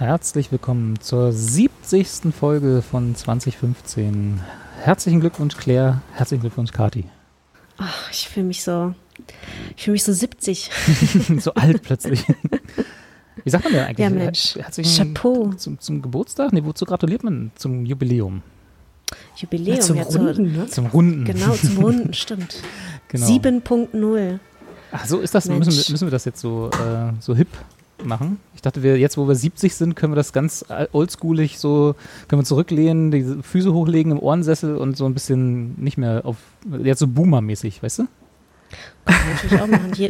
Herzlich willkommen zur 70. Folge von 2015. Herzlichen Glückwunsch, Claire. Herzlichen Glückwunsch, Kati. Ach, ich fühle mich so, ich fühle mich so 70. so alt plötzlich. Wie sagt man denn eigentlich? Ja, Mensch. Herzlichen Chapeau. Zum, zum Geburtstag? Nee, wozu gratuliert man? Zum Jubiläum. Jubiläum. Ja, zum ja, Runden, ne? Zum Runden. Genau, zum Runden, stimmt. Genau. 7.0. Ach so, ist das, Mensch. müssen wir, müssen wir das jetzt so, äh, so hip machen? Ich dachte, wir jetzt, wo wir 70 sind, können wir das ganz oldschoolig so, können wir zurücklehnen, die Füße hochlegen im Ohrensessel und so ein bisschen nicht mehr auf, jetzt so Boomer-mäßig, weißt du? Können wir natürlich auch machen. Je,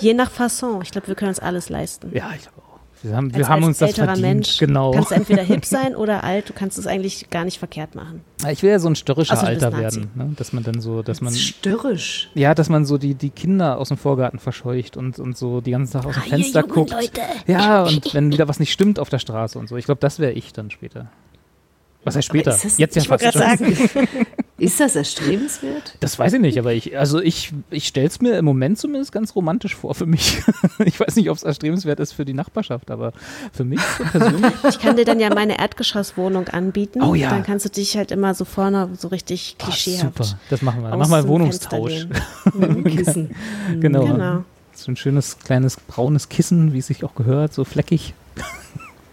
je nach Fasson. Ich glaube, wir können uns alles leisten. Ja, ich glaube auch. Wir haben, wir Als- haben als uns das verdient. Mensch genau. kannst du entweder hip sein oder alt. Du kannst es eigentlich gar nicht verkehrt machen. Ich will ja so ein störrischer bist Alter werden, ne? dass man dann so, dass man, Störrisch. ja, dass man so die, die Kinder aus dem Vorgarten verscheucht und, und so die ganze Tag aus dem Ah, Fenster guckt. Leute. Ja, und wenn wieder was nicht stimmt auf der Straße und so. Ich glaube, das wäre ich dann später. Was heißt später? ist das- Jetzt ja fast schon. sagen, Ist das erstrebenswert? Das weiß ich nicht, aber ich, also ich, ich stelle es mir im Moment zumindest ganz romantisch vor für mich. Ich weiß nicht, ob es erstrebenswert ist für die Nachbarschaft, aber für mich persönlich. ich kann dir dann ja meine Erdgeschosswohnung anbieten. Oh ja. Dann kannst du dich halt immer so vorne so richtig Ah, klischeehaft. super, das machen wir. Dann machen wir einen dem Wohnungstausch. Lehnen. Kissen. genau. Genau. So ein schönes kleines braunes Kissen, wie es sich auch gehört, so fleckig.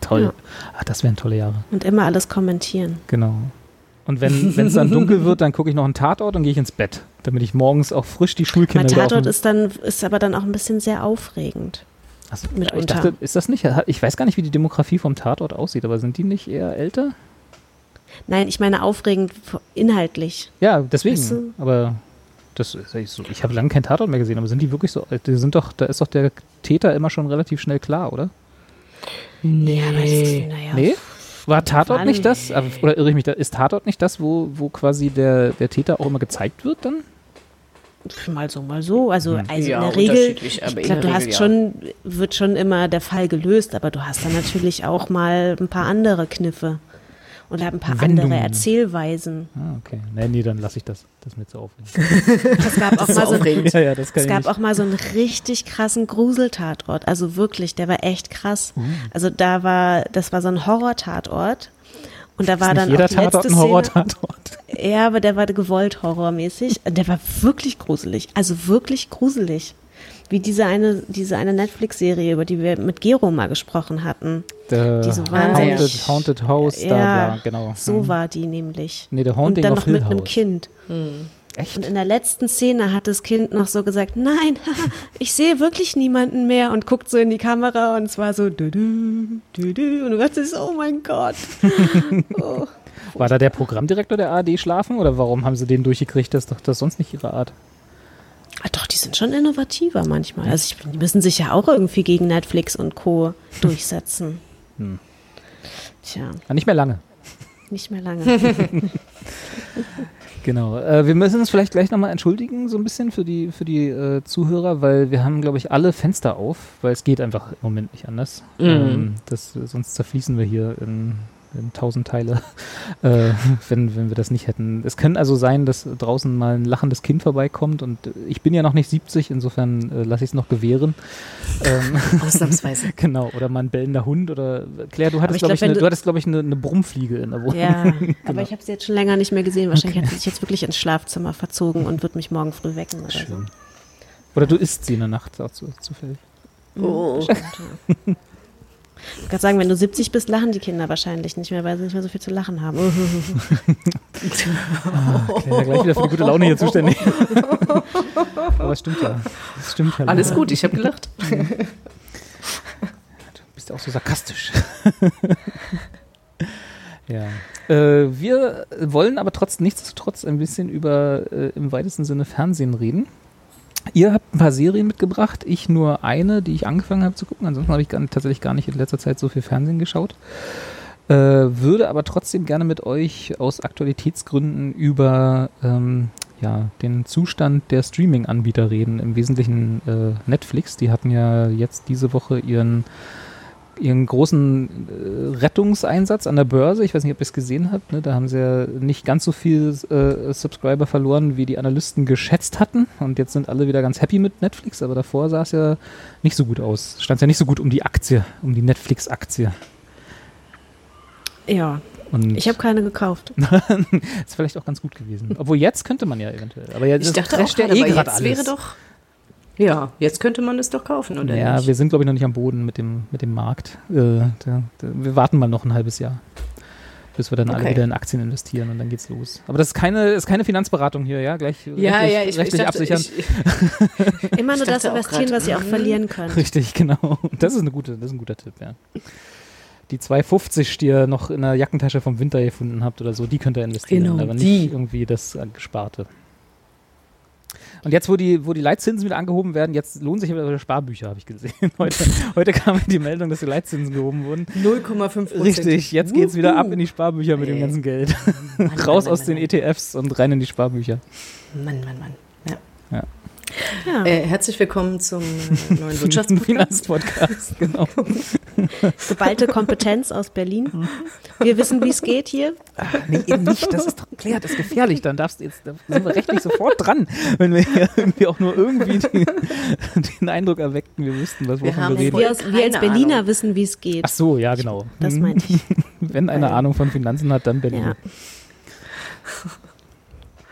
Toll. Ja. Ach, das wären tolle Jahre. Und immer alles kommentieren. Genau. Und wenn es dann dunkel wird, dann gucke ich noch einen Tatort und gehe ich ins Bett, damit ich morgens auch frisch die Schulkinder Mein Tatort ist dann, ist aber dann auch ein bisschen sehr aufregend. Achso, ich mitunter. dachte, ist das nicht? Ich weiß gar nicht, wie die Demografie vom Tatort aussieht, aber sind die nicht eher älter? Nein, ich meine aufregend inhaltlich. Ja, deswegen. Weißt du? Aber das ist ich so. Ich habe lange keinen Tatort mehr gesehen, aber sind die wirklich so? Die sind doch, da ist doch der Täter immer schon relativ schnell klar, oder? Nee. Aber das ist, naja, Nee? War Tatort Wann? nicht das? Oder irre ich mich da? Ist Tatort nicht das, wo, wo quasi der, der Täter auch immer gezeigt wird dann? Mal so, mal so. Also, Hm. also Ja, in der Regel, unterschiedlich, ich glaube, du hast Regel, ja. schon, wird schon immer der Fall gelöst, aber du hast dann natürlich auch mal ein paar andere Kniffe. Oder ein paar Wendungen. andere Erzählweisen. Ah, okay. Nee, nee, dann lasse ich das. Das mir zu aufregend. Es gab auch mal so aufregend. ja, ja, Es gab auch mal so einen richtig krassen Gruseltatort. Also wirklich, der war echt krass. Uh. Also da war, das war so ein Horror-Tatort. Und da war ist dann jeder auch die Tatort letzte ein. Horror-Tatort. Ja, aber der war gewollt horrormäßig. Der war wirklich gruselig. Also wirklich gruselig. Wie diese eine, diese eine Netflix-Serie, über die wir mit Gero mal gesprochen hatten. Der Die so wahnsinnig- Haunted, Haunted House, da, ja, bla, genau. so Hm. war die nämlich. Nee, der Und Haunting dann of noch Hill mit einem. Kind. Echt? Und in der letzten Szene hat das Kind noch so gesagt, nein, ich sehe wirklich niemanden mehr und guckt so in die Kamera und es war so du, du, du, du. und du dachtest, oh mein Gott. Oh. War da der Programmdirektor der ARD schlafen oder warum haben sie den durchgekriegt? Das ist doch das ist sonst nicht ihre Art. Ah, doch, die sind schon innovativer manchmal. Also ich, die müssen sich ja auch irgendwie gegen Netflix und Co. durchsetzen. Hm. Tja, Ah, nicht mehr lange. nicht mehr lange. Genau. Äh, wir müssen uns vielleicht gleich nochmal entschuldigen, so ein bisschen für die, für die äh, Zuhörer, weil wir haben, glaube ich, alle Fenster auf, weil es geht einfach im Moment nicht anders. Ähm, das, sonst zerfließen wir hier in tausend Teile, äh, wenn, wenn wir das nicht hätten. Es kann also sein, dass draußen mal ein lachendes Kind vorbeikommt und ich bin ja noch nicht 70, insofern äh, lasse ich es noch gewähren. Ähm, Ausnahmsweise. genau, oder mal ein bellender Hund oder Claire, du hattest, ich glaube glaub, ich, eine, du- hattest, glaube ich, eine, eine Brummfliege in der Wohnung. ja, aber ich habe sie jetzt schon länger nicht mehr gesehen. Wahrscheinlich hat sie sich jetzt wirklich ins Schlafzimmer verzogen und wird mich morgen früh wecken oder so. Schön. Oder du isst sie in der Nacht auch zu, zufällig. Oh. Ich wollte gerade sagen, wenn du 70 bist, lachen die Kinder wahrscheinlich nicht mehr, weil sie nicht mehr so viel zu lachen haben. Claire, gleich wieder für die gute Laune hier zuständig. Aber es stimmt ja. Es stimmt ja. Alles gut, ich habe gelacht. Du bist ja auch so sarkastisch. ja. Äh, wir wollen aber trotz nichtsdestotrotz ein bisschen über äh, im weitesten Sinne Fernsehen reden. Ihr habt ein paar Serien mitgebracht, ich nur eine, die ich angefangen habe zu gucken. Ansonsten habe ich gar, tatsächlich gar nicht in letzter Zeit so viel Fernsehen geschaut. Äh, würde aber trotzdem gerne mit euch aus Aktualitätsgründen über ähm, ja, den Zustand der Streaming-Anbieter reden. Im Wesentlichen äh, Netflix. Die hatten ja jetzt diese Woche ihren ihren großen äh, Rettungseinsatz an der Börse. Ich weiß nicht, ob ihr es gesehen habt. Ne? Da haben sie ja nicht ganz so viel äh, Subscriber verloren, wie die Analysten geschätzt hatten. Und jetzt sind alle wieder ganz happy mit Netflix. Aber davor sah es ja nicht so gut aus. Stand es ja nicht so gut um die Aktie, um die Netflix-Aktie. Ja, Und ich habe keine gekauft. ist vielleicht auch ganz gut gewesen. Obwohl jetzt könnte man ja eventuell. Aber ja, Ich das dachte auch gerade, eh aber jetzt alles. wäre doch. Ja, jetzt könnte man es doch kaufen, oder ja, nicht? wir sind, glaube ich, noch nicht am Boden mit dem, mit dem Markt. Äh, da, da, wir warten mal noch ein halbes Jahr, bis wir dann alle Okay. wieder in Aktien investieren und dann geht's los. Aber das ist keine, ist keine Finanzberatung hier, ja? Gleich ja, rechtlich, ja, ich, ich rechtlich dachte, absichern. ich, Immer nur Ich das investieren, was ihr auch mhm. verlieren könnt. Richtig, genau. Das ist, eine gute, das ist ein guter Tipp, ja. Die 250, die ihr noch in der Jackentasche vom Winter gefunden habt oder so, die könnt ihr investieren, Genau, aber nicht die. irgendwie das äh, Gesparte. Und jetzt, wo die, wo die Leitzinsen wieder angehoben werden, jetzt lohnen sich wieder Sparbücher, habe ich gesehen. Heute, heute kam die Meldung, dass die Leitzinsen gehoben wurden. 0,5 Richtig, jetzt geht's wieder ab in die Sparbücher mit dem Ey. ganzen Geld. Mann, Raus Mann, aus Mann, den. ETFs und rein in die Sparbücher. Mann, Mann, Mann. Ja. Ja. Äh, herzlich willkommen zum äh, neuen Wirtschaftspodcast. Finanzpodcast, genau. Geballte Kompetenz aus Berlin. Wir wissen, wie es geht hier. Nee, eben nicht, das ist doch klar, das ist gefährlich. Dann darfst du jetzt, da sind wir rechtlich sofort dran, wenn wir hier irgendwie auch nur irgendwie den, den Eindruck erweckten, wir wüssten, was Wir haben wir reden. Wir, aus, wir als Berliner Ahnung. wissen, wie es geht. Ach so, ja, genau. Das Hm. meinte ich. Wenn einer Weil- Ahnung von Finanzen hat, dann Berlin. Ja.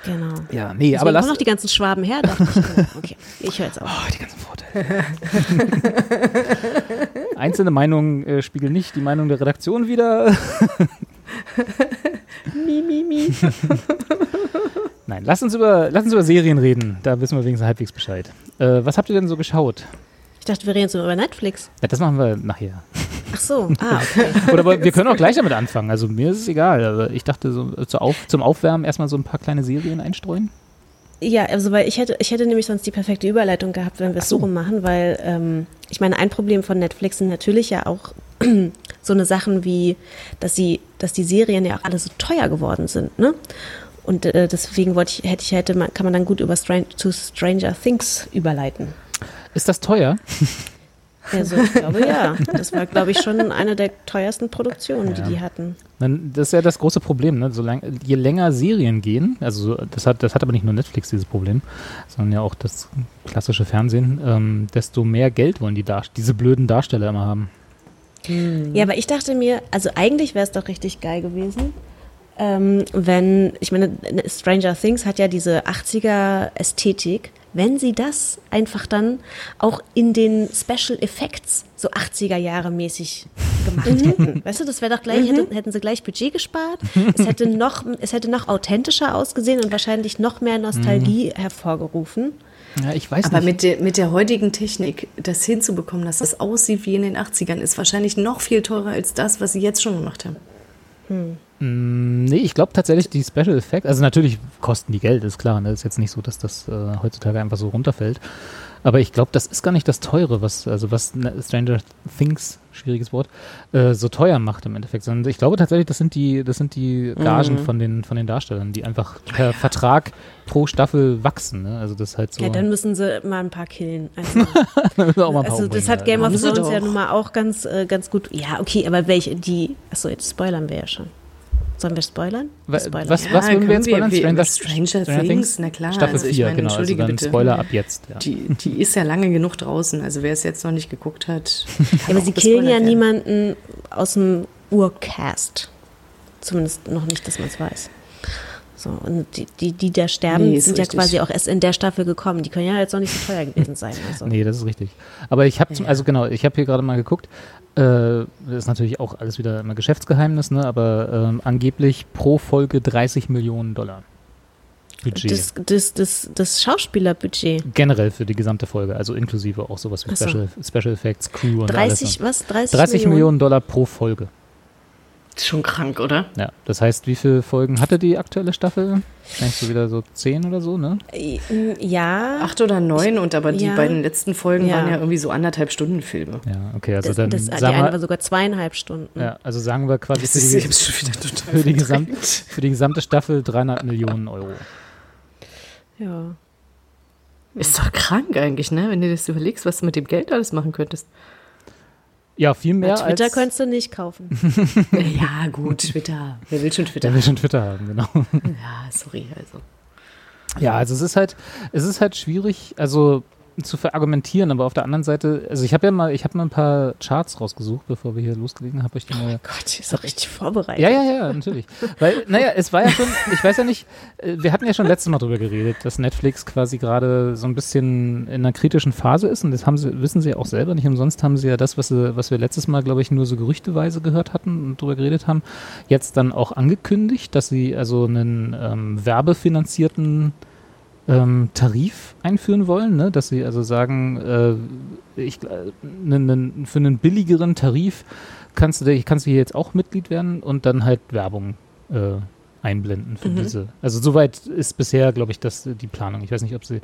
Genau. Ja, nee, Deswegen aber lass. noch die ganzen Schwaben her, ich. Okay, ich höre jetzt auf. Oh, die ganzen Vorteile. Einzelne Meinungen äh, spiegeln nicht die Meinung der Redaktion wider. Mi, mi, mi. Nein, lass uns, über, lass uns über Serien reden. Da wissen wir wenigstens halbwegs Bescheid. Äh, was habt ihr denn so geschaut? Ich dachte, wir reden jetzt nur über Netflix. Ja, das machen wir nachher. Ach so, ah, okay. Oder wir können auch gleich damit anfangen. Also mir ist es egal. Aber ich dachte, so, zu auf, zum Aufwärmen erstmal so ein paar kleine Serien einstreuen. Ja, also weil ich hätte, ich hätte nämlich sonst die perfekte Überleitung gehabt, wenn wir es so. so. rum machen, weil ähm, ich meine, ein Problem von Netflix sind natürlich ja auch so eine Sachen wie, dass sie, dass die Serien ja auch alle so teuer geworden sind, ne? Und äh, deswegen wollte ich, hätte ich, hätte man, kann man dann gut über Stran to Stranger Things überleiten. Ist das teuer? Also ich glaube ja. Das war, glaube ich, schon eine der teuersten Produktionen, die Ja. die hatten. Dann, das ist ja das große Problem. Ne? So lang, je länger Serien gehen, also so- das hat, das hat aber nicht nur Netflix dieses Problem, sondern ja auch das klassische Fernsehen, ähm, desto mehr Geld wollen die Dar diese blöden Darsteller immer haben. Ja, aber ich dachte mir, also eigentlich wäre es doch richtig geil gewesen, ähm, wenn, ich meine, Stranger Things hat ja diese 80er-Ästhetik, wenn sie das einfach dann auch in den Special Effects so 80er Jahre mäßig gemacht hätten. Weißt du, das wäre doch gleich, hätte, hätten sie gleich Budget gespart. Es hätte noch, es hätte noch authentischer ausgesehen und wahrscheinlich noch mehr Nostalgie hervorgerufen. Ja, ich weiß Aber nicht. mit der, mit der heutigen Technik, das hinzubekommen, dass das aussieht wie in den 80ern, ist wahrscheinlich noch viel teurer als das, was sie jetzt schon gemacht haben. Mm, Nee, ich glaube tatsächlich, die Special Effects, also natürlich kosten die Geld, ist klar. Ne? ist jetzt nicht so, dass das äh, heutzutage einfach so runterfällt. Aber ich glaube, das ist gar nicht das Teure, was, also was ne, Stranger Things, schwieriges Wort, äh, so teuer macht im Endeffekt. Sondern ich glaube tatsächlich, das sind die, das sind die Gagen von, den, von den Darstellern, die einfach per Vertrag pro Staffel wachsen. Ne? Also das ist halt so. Ja, dann müssen sie mal ein paar killen. Also, ein paar Also das hat ja. Game of Thrones ja nun mal auch ganz, äh, ganz gut. Ja, okay, aber welche, die. Achso, jetzt spoilern wir ja schon. Sollen wir spoilern? Wa- spoilern. was- Ja, was würden wir jetzt spoilern? wir- Stranger, Stranger Things, na klar, Staffel also ich 4, meine, genau. Also dann bitte. Spoiler ab jetzt. Ja. Die, die ist ja lange genug draußen, also wer es jetzt noch nicht geguckt hat. Ja, aber sie killen ja werden. niemanden aus dem Urcast. Zumindest noch nicht, dass man es weiß. So, und die, die, die da sterben, Nee, sind ja richtig. quasi auch erst in der Staffel gekommen. Die können ja jetzt noch nicht so teuer gewesen sein. Also. Nee, das ist richtig. Aber ich habe, Ja. also genau, ich habe hier gerade mal geguckt. Äh, das ist natürlich auch alles wieder immer Geschäftsgeheimnis, ne? aber ähm, angeblich pro Folge 30 Millionen Dollar Budget. Das, das, das, das Schauspielerbudget. Generell für die gesamte Folge, also inklusive auch sowas wie so. Special, Special Effects, Crew und 30, alles. was? 30, 30 Millionen. Dollar pro Folge. Ist schon krank, oder? Ja, das heißt, wie viele Folgen hatte die aktuelle Staffel? Denkst du wieder so zehn oder so, ne? Äh, Ja. Acht oder neun und aber die ja. beiden letzten Folgen Ja. waren ja irgendwie so anderthalb Stunden Filme. Ja, okay, also das, dann das, die eine war wir, sogar zweieinhalb Stunden. ja, also sagen wir quasi Das für ist, die, für die, verdrängt. Gesamt, für die gesamte Staffel 300 Millionen Euro. Ja. Ist doch krank eigentlich, ne? Wenn du das überlegst, was du mit dem Geld alles machen könntest. Ja, viel mehr Ja, Twitter als... könntest du nicht kaufen. ja, gut, Twitter. Wer will schon Twitter? Der will schon Twitter haben, genau. Ja, sorry, also. Ja, also es ist halt, es ist halt schwierig, also zu verargumentieren, aber auf der anderen Seite, also ich habe ja mal, ich habe mal ein paar Charts rausgesucht, bevor wir hier loslegen, habe ich die mal. Gott, ist doch richtig vorbereitet. Ja, ja, ja, natürlich. Weil, naja, es war ja schon, ich weiß ja nicht, äh, wir hatten ja schon letztes Mal drüber geredet, dass Netflix quasi gerade so ein bisschen in einer kritischen Phase ist und das haben sie, wissen sie ja auch selber nicht. Umsonst haben sie ja das, was, sie, was wir letztes Mal, glaube ich, nur so gerüchteweise gehört hatten und drüber geredet haben, jetzt dann auch angekündigt, dass sie also einen ähm, werbefinanzierten ähm, Tarif einführen wollen, ne? dass sie also sagen, äh, ich, äh, nen- nen- für einen billigeren Tarif kannst du, kannst du hier jetzt auch Mitglied werden und dann halt Werbung äh, einblenden für diese. Also soweit ist bisher, glaube ich, das die Planung. Ich weiß nicht, ob sie.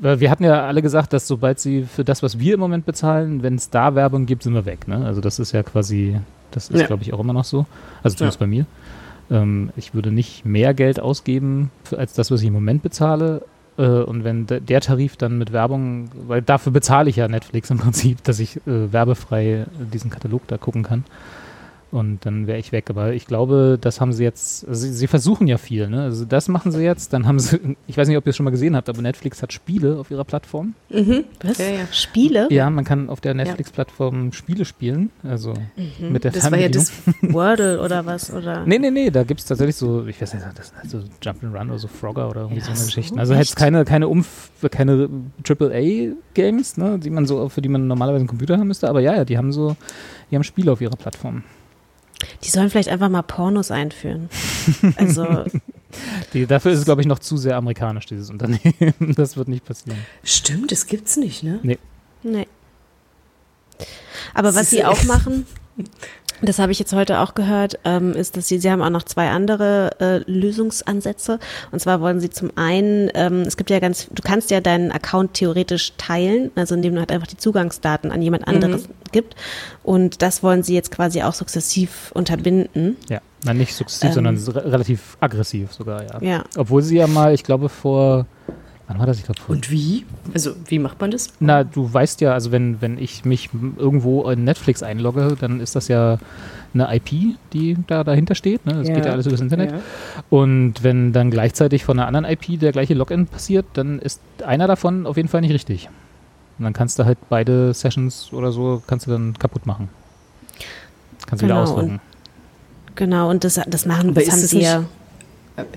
Weil wir hatten ja alle gesagt, dass sobald sie für das, was wir im Moment bezahlen, wenn es da Werbung gibt, sind wir weg. Ne? Also das ist ja quasi, das ist, Ja. glaube ich, auch immer noch so. Also zumindest Ja. bei mir. Ähm, ich würde nicht mehr Geld ausgeben für, als das, was ich im Moment bezahle. Äh, und wenn de der Tarif dann mit Werbung, weil dafür bezahle ich ja Netflix im Prinzip, dass ich äh, werbefrei diesen Katalog da gucken kann. Und dann wäre ich weg. Aber ich glaube, das haben sie jetzt, also sie, sie versuchen ja viel, ne? Also das machen sie jetzt, dann haben sie, ich weiß nicht, ob ihr es schon mal gesehen habt, aber Netflix hat Spiele auf ihrer Plattform. Was? Ja, ja. Spiele? Ja, man kann auf der Netflix-Plattform Spiele spielen, also mit der Das war ja Fernbedienung. das. Wordle oder was? Oder? Nee, nee, nee, da gibt es tatsächlich so, ich weiß nicht, das sind halt so Jump'n'Run oder so Frogger oder irgendwie Ja, so eine so, Geschichten. Also jetzt echt? keine, keine Umf keine AAA-Games, ne, die man so, für die man normalerweise einen Computer haben müsste, aber ja, ja, die haben so, die haben Spiele auf ihrer Plattform. Die sollen vielleicht einfach mal Pornos einführen. Also, Die, dafür ist es, glaube ich, noch zu sehr amerikanisch, dieses Unternehmen. Das wird nicht passieren. Stimmt, das gibt's nicht, ne? nee. Aber was sie auch machen, das habe ich jetzt heute auch gehört, ähm, ist, dass sie, sie haben auch noch zwei andere äh, Lösungsansätze. Und zwar wollen sie zum einen, ähm, es gibt ja ganz, du kannst ja deinen Account theoretisch teilen, also indem du halt einfach die Zugangsdaten an jemand anderes gibt. Und das wollen sie jetzt quasi auch sukzessiv unterbinden. Ja, nein, nicht sukzessiv, Ähm. sondern re relativ aggressiv sogar, ja. Ja. Obwohl sie ja mal, ich glaube, vor, wann war das? Ich glaube, Und wie? Also, wie macht man das? Na, du weißt ja, also wenn, wenn ich mich irgendwo in Netflix einlogge, dann ist das ja eine IP, die da dahinter steht. Ne? Das Ja. geht ja alles übers Internet. Ja. Und wenn dann gleichzeitig von einer anderen IP der gleiche Login passiert, dann ist einer davon auf jeden Fall nicht richtig. Und dann kannst du halt beide Sessions oder so, kannst du dann kaputt machen. Kannst wieder Genau, ausloggen. Genau, und das, das machen, Aber das haben sie ja.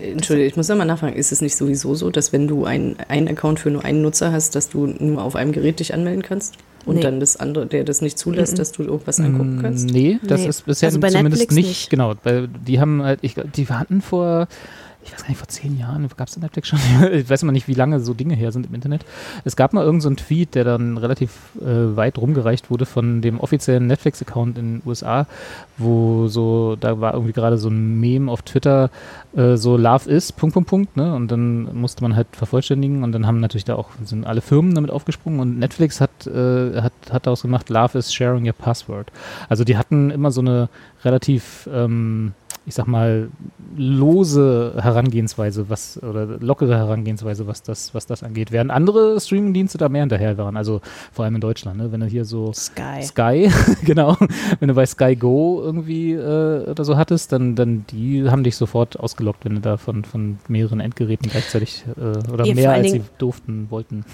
Äh, Entschuldige, ich muss nochmal nachfragen. Ist es nicht sowieso so, dass wenn du ein- einen Account für nur einen Nutzer hast, dass du nur auf einem Gerät dich anmelden kannst? Und Nee. dann das andere, der das nicht zulässt, dass du irgendwas angucken kannst? Mm, Nee, das Nee. ist bisher Also bei zumindest nicht, nicht. Genau, weil die haben halt, ich, die hatten vor, ich weiß gar nicht, vor zehn Jahren, gab es Netflix schon? ich weiß immer nicht, wie lange so Dinge her sind im Internet. Es gab mal irgendeinen so Tweet, der dann relativ äh, weit rumgereicht wurde von dem offiziellen Netflix-Account in den USA, wo so, da war irgendwie gerade so ein Meme auf Twitter, äh, so Love is, Punkt, Punkt, Punkt, ne? Und dann musste man halt vervollständigen und dann haben natürlich da auch, sind alle Firmen damit aufgesprungen und Netflix hat, äh, hat, hat daraus gemacht, Love is sharing your password. Also die hatten immer so eine relativ, ähm, ich sag mal, lose Herangehensweise, was, oder lockere Herangehensweise, was das, was das angeht. Während andere Streamingdienste da mehr hinterher waren, also vor allem in Deutschland, ne? Wenn du hier so Sky. Sky, genau. Wenn du bei Sky Go irgendwie äh, oder so hattest, dann, dann die haben dich sofort ausgelockt, wenn du da von, von mehreren Endgeräten gleichzeitig äh, oder Ja, mehr als sie durften, wollten.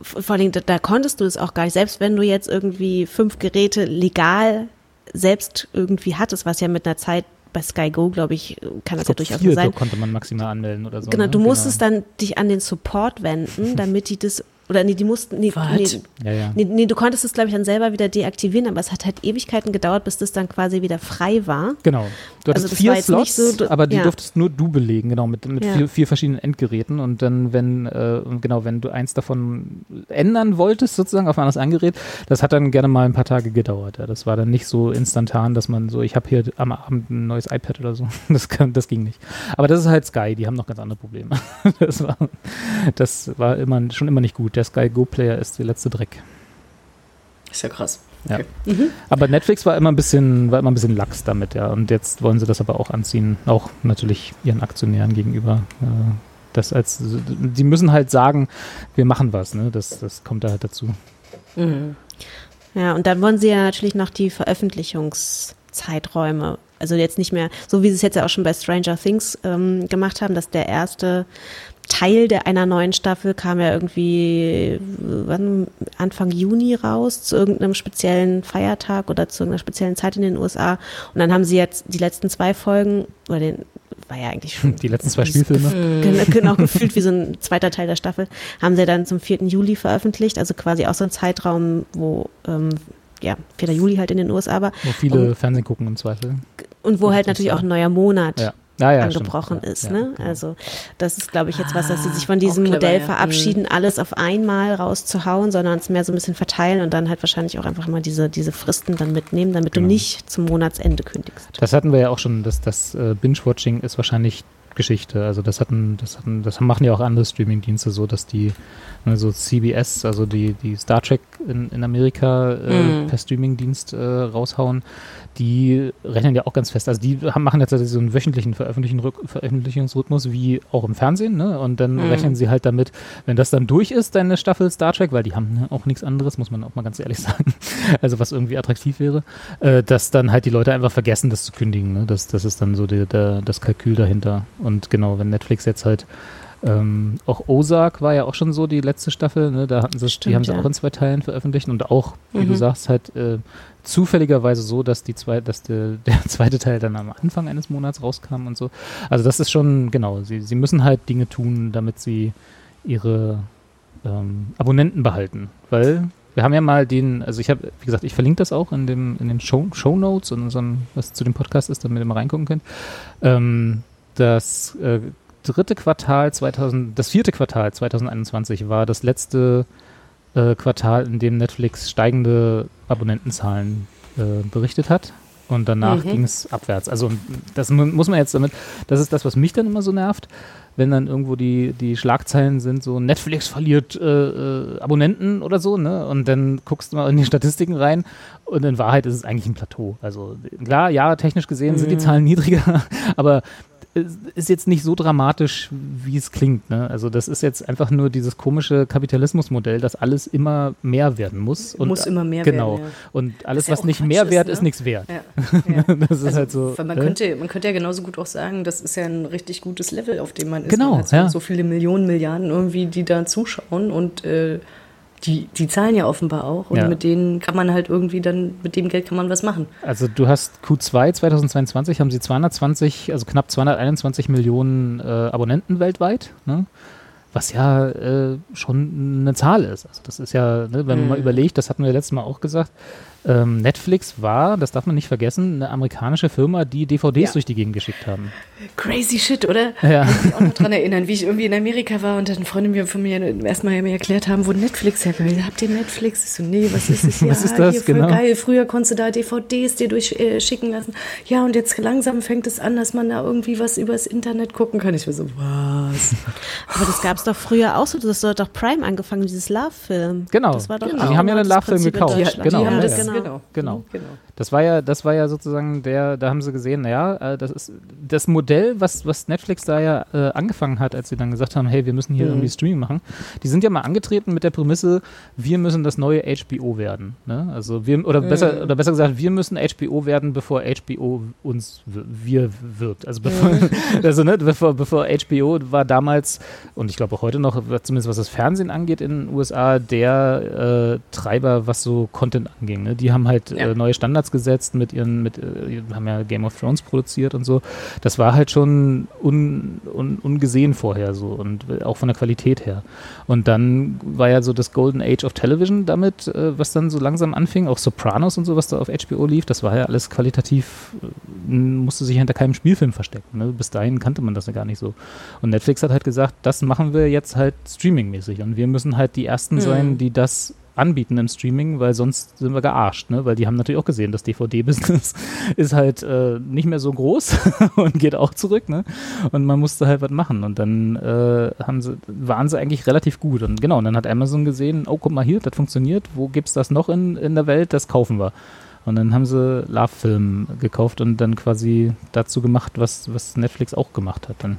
Vor allen Dingen, da, da konntest du es auch gar nicht. Selbst wenn du jetzt irgendwie fünf Geräte legal selbst irgendwie hattest, was ja mit einer Zeit bei Sky Go, glaube ich, kann das Ich ja durchaus vier sein. konnte man maximal anmelden oder so. Genau, ne? du musstest dann dich an den Support wenden, damit die das Oder nee, die mussten, nee, nee, Ja, ja. Nee, nee, du konntest es, glaube ich, dann selber wieder deaktivieren, aber es hat halt Ewigkeiten gedauert, bis das dann quasi wieder frei war. Genau. Du hattest Also vier Slots, so, du- aber die ja. durftest nur du belegen, genau, mit, mit Ja. vier, vier verschiedenen Endgeräten. Und dann, wenn, äh, genau, wenn du eins davon ändern wolltest, sozusagen auf ein anderes Angerät, das hat dann gerne mal ein paar Tage gedauert. Ja. Das war dann nicht so instantan, dass man so, ich habe hier am Abend ein neues iPad oder so. Das, kann, das ging nicht. Aber das ist halt Sky, die haben noch ganz andere Probleme. Das war, das war immer, schon immer nicht gut. Der Sky Go Player ist der letzte Dreck. Ist ja krass. Ja. Okay. Aber Netflix war immer ein bisschen, war immer ein bisschen lax damit, ja. Und jetzt wollen sie das aber auch anziehen, auch natürlich ihren Aktionären gegenüber. Äh, das als, die müssen halt sagen, wir machen was, ne? Das, das kommt da halt dazu. Mhm. Ja, und dann wollen sie ja natürlich noch die Veröffentlichungszeiträume. Also jetzt nicht mehr, so wie sie es jetzt ja auch schon bei Stranger Things ähm, gemacht haben, dass der erste Teil der einer neuen Staffel kam ja irgendwie wann, Anfang Juni raus, zu irgendeinem speziellen Feiertag oder zu irgendeiner speziellen Zeit in den USA. Und dann haben sie jetzt die letzten zwei Folgen, oder den, war ja eigentlich schon Die letzten zwei Spielfilme. Genau, genau, gefühlt wie so ein zweiter Teil der Staffel, haben sie dann zum 4. Juli veröffentlicht, also quasi auch so ein Zeitraum, wo, ähm, ja, 4. Juli halt in den USA war Wo viele Fernsehen gucken im Zweifel. und wo halt natürlich auch ein neuer Monat Ja. Ja, ja, angebrochen stimmt. Ja, ist. ja, ne? genau. Also das ist, glaube ich, jetzt was, dass sie sich Ah, von diesem auch clever, Modell ja. verabschieden, alles auf einmal rauszuhauen, sondern es mehr so ein bisschen verteilen und dann halt wahrscheinlich auch einfach mal diese, diese Fristen dann mitnehmen, damit Genau. du nicht zum Monatsende kündigst. Das hatten wir ja auch schon, dass das äh, Binge-Watching ist wahrscheinlich Geschichte. Also das hatten, das hatten, das machen ja auch andere Streaming-Dienste so, dass die, also CBS, also die, die Star Trek in, in Amerika äh, Mhm. per Streaming-Dienst äh, raushauen, die rechnen ja auch ganz fest. Also die haben, machen jetzt so einen wöchentlichen Veröffentlichungsrhythmus wie auch im Fernsehen, ne? Und dann Mhm. rechnen sie halt damit, wenn das dann durch ist, deine Staffel Star Trek, weil die haben ne, auch nichts anderes, muss man auch mal ganz ehrlich sagen. Also was irgendwie attraktiv wäre, äh, dass dann halt die Leute einfach vergessen, das zu kündigen. Ne? Das, das ist dann so der, der, das Kalkül dahinter. Und genau, wenn Netflix jetzt halt ähm, auch Ozark war ja auch schon so die letzte Staffel, ne? da hatten sie, die Stimmt, haben sie ja. auch in zwei Teilen veröffentlicht und auch, wie du Mhm. sagst, halt äh, zufälligerweise so, dass die zwei, dass der, der zweite Teil dann am Anfang eines Monats rauskam und so. Also das ist schon, genau, sie, sie müssen halt Dinge tun, damit sie ihre ähm, Abonnenten behalten. Weil wir haben ja mal den, also ich habe, wie gesagt, ich verlinke das auch in, dem, in den Show, Show Notes und unserem, was zu dem Podcast ist, damit ihr mal reingucken könnt. Ähm, das äh, dritte Quartal 2000, das vierte Quartal 2021 war das letzte äh, Quartal, in dem Netflix steigende Abonnentenzahlen äh, berichtet hat. Und danach Mhm. ging es abwärts. Also das mu- muss man jetzt damit, das ist das, was mich dann immer so nervt, wenn dann irgendwo die, die Schlagzeilen sind, so Netflix verliert äh, äh, Abonnenten oder so, ne? Und dann guckst du mal in die Statistiken rein und in Wahrheit ist es eigentlich ein Plateau. Also klar, ja, technisch gesehen sind die Mhm. Zahlen niedriger, aber ist jetzt nicht so dramatisch, wie es klingt. Ne? Also das ist jetzt einfach nur dieses komische Kapitalismusmodell, dass alles immer mehr werden muss. Und, Muss immer mehr genau. werden, ja. Und alles, ja was nicht Quatsch mehr ist, wert ne? ist, nichts wert. Ja. Das ist Also, halt so. Man, äh? könnte, man könnte ja genauso gut auch sagen, das ist ja ein richtig gutes Level, auf dem man ist. Genau, Man so, so viele Millionen, Milliarden irgendwie, die da zuschauen und äh, die, die zahlen ja offenbar auch. Und Ja. mit denen kann man halt irgendwie dann, mit dem Geld kann man was machen. Also du hast Q2 2022 haben sie 220, also knapp 221 Millionen äh, Abonnenten weltweit, ne? was ja äh, schon eine Zahl ist. Also das ist ja, ne, wenn man mal Mhm. überlegt, das hatten wir letztes Mal auch gesagt, ähm, Netflix war, das darf man nicht vergessen, eine amerikanische Firma, die DVDs Ja. durch die Gegend geschickt haben. Crazy shit, oder? Ja. Kann ich mich auch noch dran erinnern, wie ich irgendwie in Amerika war und dann Freunde mir von mir erstmal mir erklärt haben, wo Netflix herkommt. Habt ihr Netflix? Ich so, nee, was ist das? Ja, Was ist das? Hier, Genau. geil. Früher konntest du da DVDs dir durchschicken äh, lassen. Ja, und jetzt langsam fängt es an, dass man da irgendwie was übers Internet gucken kann. Ich war so, was? Aber das gab es doch früher auch so, das hat doch Prime angefangen, dieses Love-Film. Genau. Das war doch Die auch haben ja den Love-Film gekauft. Die, Deutschland. die genau, haben ja, das, ja. Genau. Genau. genau. Das war ja, das war ja sozusagen der, da haben sie gesehen, naja, äh, das ist das Modell, was, was Netflix da ja äh, angefangen hat, als sie dann gesagt haben, hey, wir müssen hier Mhm. irgendwie Streaming machen. Die sind ja mal angetreten mit der Prämisse, wir müssen das neue HBO werden. Ne? Also wir, oder besser, oder besser gesagt, wir müssen HBO werden, bevor HBO uns wir wird. Also bevor, also, ne, bevor, bevor HBO war damals, und ich glaube auch heute noch, zumindest was das Fernsehen angeht in den USA, der äh, Treiber, was so Content anging. Ne? Die haben halt Ja. äh, neue Standards Gesetzt mit ihren, mit, äh, haben ja Game of Thrones produziert und so. Das war halt schon un, un, ungesehen vorher so und auch von der Qualität her. Und dann war ja so das Golden Age of Television damit, äh, was dann so langsam anfing, auch Sopranos und so, was da auf HBO lief, das war ja alles qualitativ, äh, musste sich hinter keinem Spielfilm verstecken. Ne? Bis dahin kannte man das ja gar nicht so. Und Netflix hat halt gesagt, das machen wir jetzt halt streamingmäßig und wir müssen halt die Ersten mhm. sein, die das anbieten im Streaming, weil sonst sind wir gearscht, ne? Weil die haben natürlich auch gesehen, das DVD-Business ist halt äh, nicht mehr so groß und geht auch zurück, ne? Und man musste halt was machen. Und dann äh, haben sie, waren sie eigentlich relativ gut. Und genau, und dann hat Amazon gesehen, oh, guck mal hier, das funktioniert, wo gibt's das noch in, in der Welt? Das kaufen wir. Und dann haben sie Love Film gekauft und dann quasi dazu gemacht, was, was Netflix auch gemacht hat. Dann.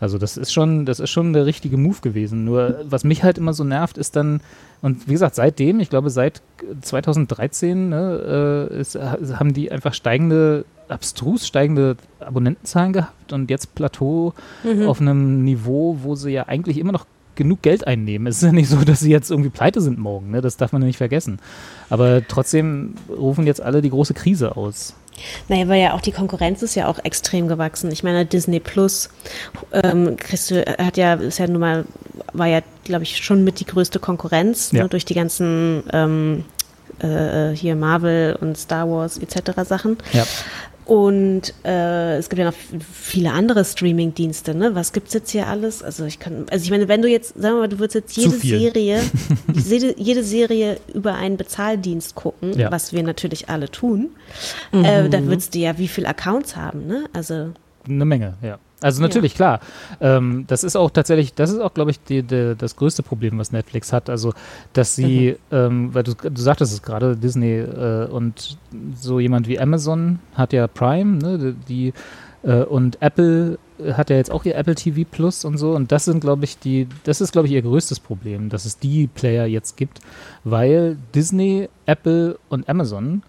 Also das ist schon, das ist schon der richtige Move gewesen. Nur was mich halt immer so nervt, ist dann, und wie gesagt, seitdem, ich glaube seit 2013, ne, äh, ist, haben die einfach steigende, abstrus steigende Abonnentenzahlen gehabt und jetzt Plateau mhm. auf einem Niveau, wo sie ja eigentlich immer noch genug Geld einnehmen. Es ist ja nicht so, dass sie jetzt irgendwie pleite sind morgen, ne? das darf man ja nicht vergessen. Aber trotzdem rufen jetzt alle die große Krise aus. Naja, weil ja auch die Konkurrenz ist ja auch extrem gewachsen. Ich meine, Disney Plus, ähm, du, hat ja, ist ja nun mal, war ja, glaube ich, schon mit die größte Konkurrenz ja. ne, durch die ganzen ähm, äh, hier Marvel und Star Wars etc. Sachen. Ja. Und äh, es gibt ja noch viele andere Streaming-Dienste, ne? Was gibt's jetzt hier alles? Also ich kann, also ich meine, wenn du jetzt, sagen wir mal, du würdest jetzt jede Serie, jede, jede, Serie über einen Bezahldienst gucken, ja. was wir natürlich alle tun, mhm. äh, dann würdest du ja wie viele Accounts haben, ne? Also eine Menge, ja. Also natürlich, ja. klar. Ähm, das ist auch tatsächlich, das ist auch, glaube ich, die, die, das größte Problem, was Netflix hat. Also, dass sie, mhm. ähm, weil du, du sagtest es gerade, Disney äh, und so jemand wie Amazon hat ja Prime, ne, die äh, und Apple hat ja jetzt auch ihr Apple TV Plus und so und das sind glaube ich die das ist glaube ich ihr größtes Problem, dass es die Player jetzt gibt, weil Disney, Apple und Amazon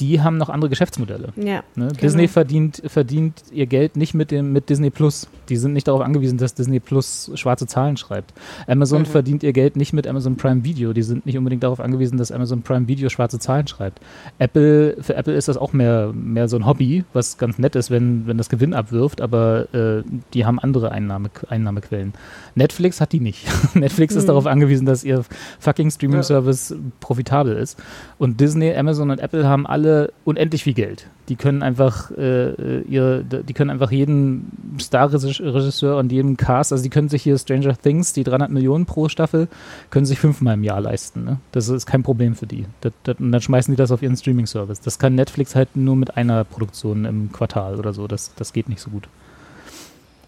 die haben noch andere Geschäftsmodelle. Ja, ne? genau. Disney verdient, verdient ihr Geld nicht mit, dem, mit Disney Plus. Die sind nicht darauf angewiesen, dass Disney Plus schwarze Zahlen schreibt. Amazon mhm. verdient ihr Geld nicht mit Amazon Prime Video. Die sind nicht unbedingt darauf angewiesen, dass Amazon Prime Video schwarze Zahlen schreibt. Apple, für Apple ist das auch mehr, mehr so ein Hobby, was ganz nett ist, wenn, wenn das Gewinn abwirft, aber äh, die haben andere Einnahme, Einnahmequellen. Netflix hat die nicht. Netflix mhm. ist darauf angewiesen, dass ihr fucking Streaming-Service ja. profitabel ist. Und Disney, Amazon und Apple haben alle unendlich viel Geld. Die können einfach äh, ihre, die können einfach jeden Star-Regisseur und jedem Cast, also die können sich hier Stranger Things, die 300 Millionen pro Staffel, können sich fünfmal im Jahr leisten. Ne? Das ist kein Problem für die. Das, das, und dann schmeißen die das auf ihren Streaming-Service. Das kann Netflix halt nur mit einer Produktion im Quartal oder so. Das, das geht nicht so gut.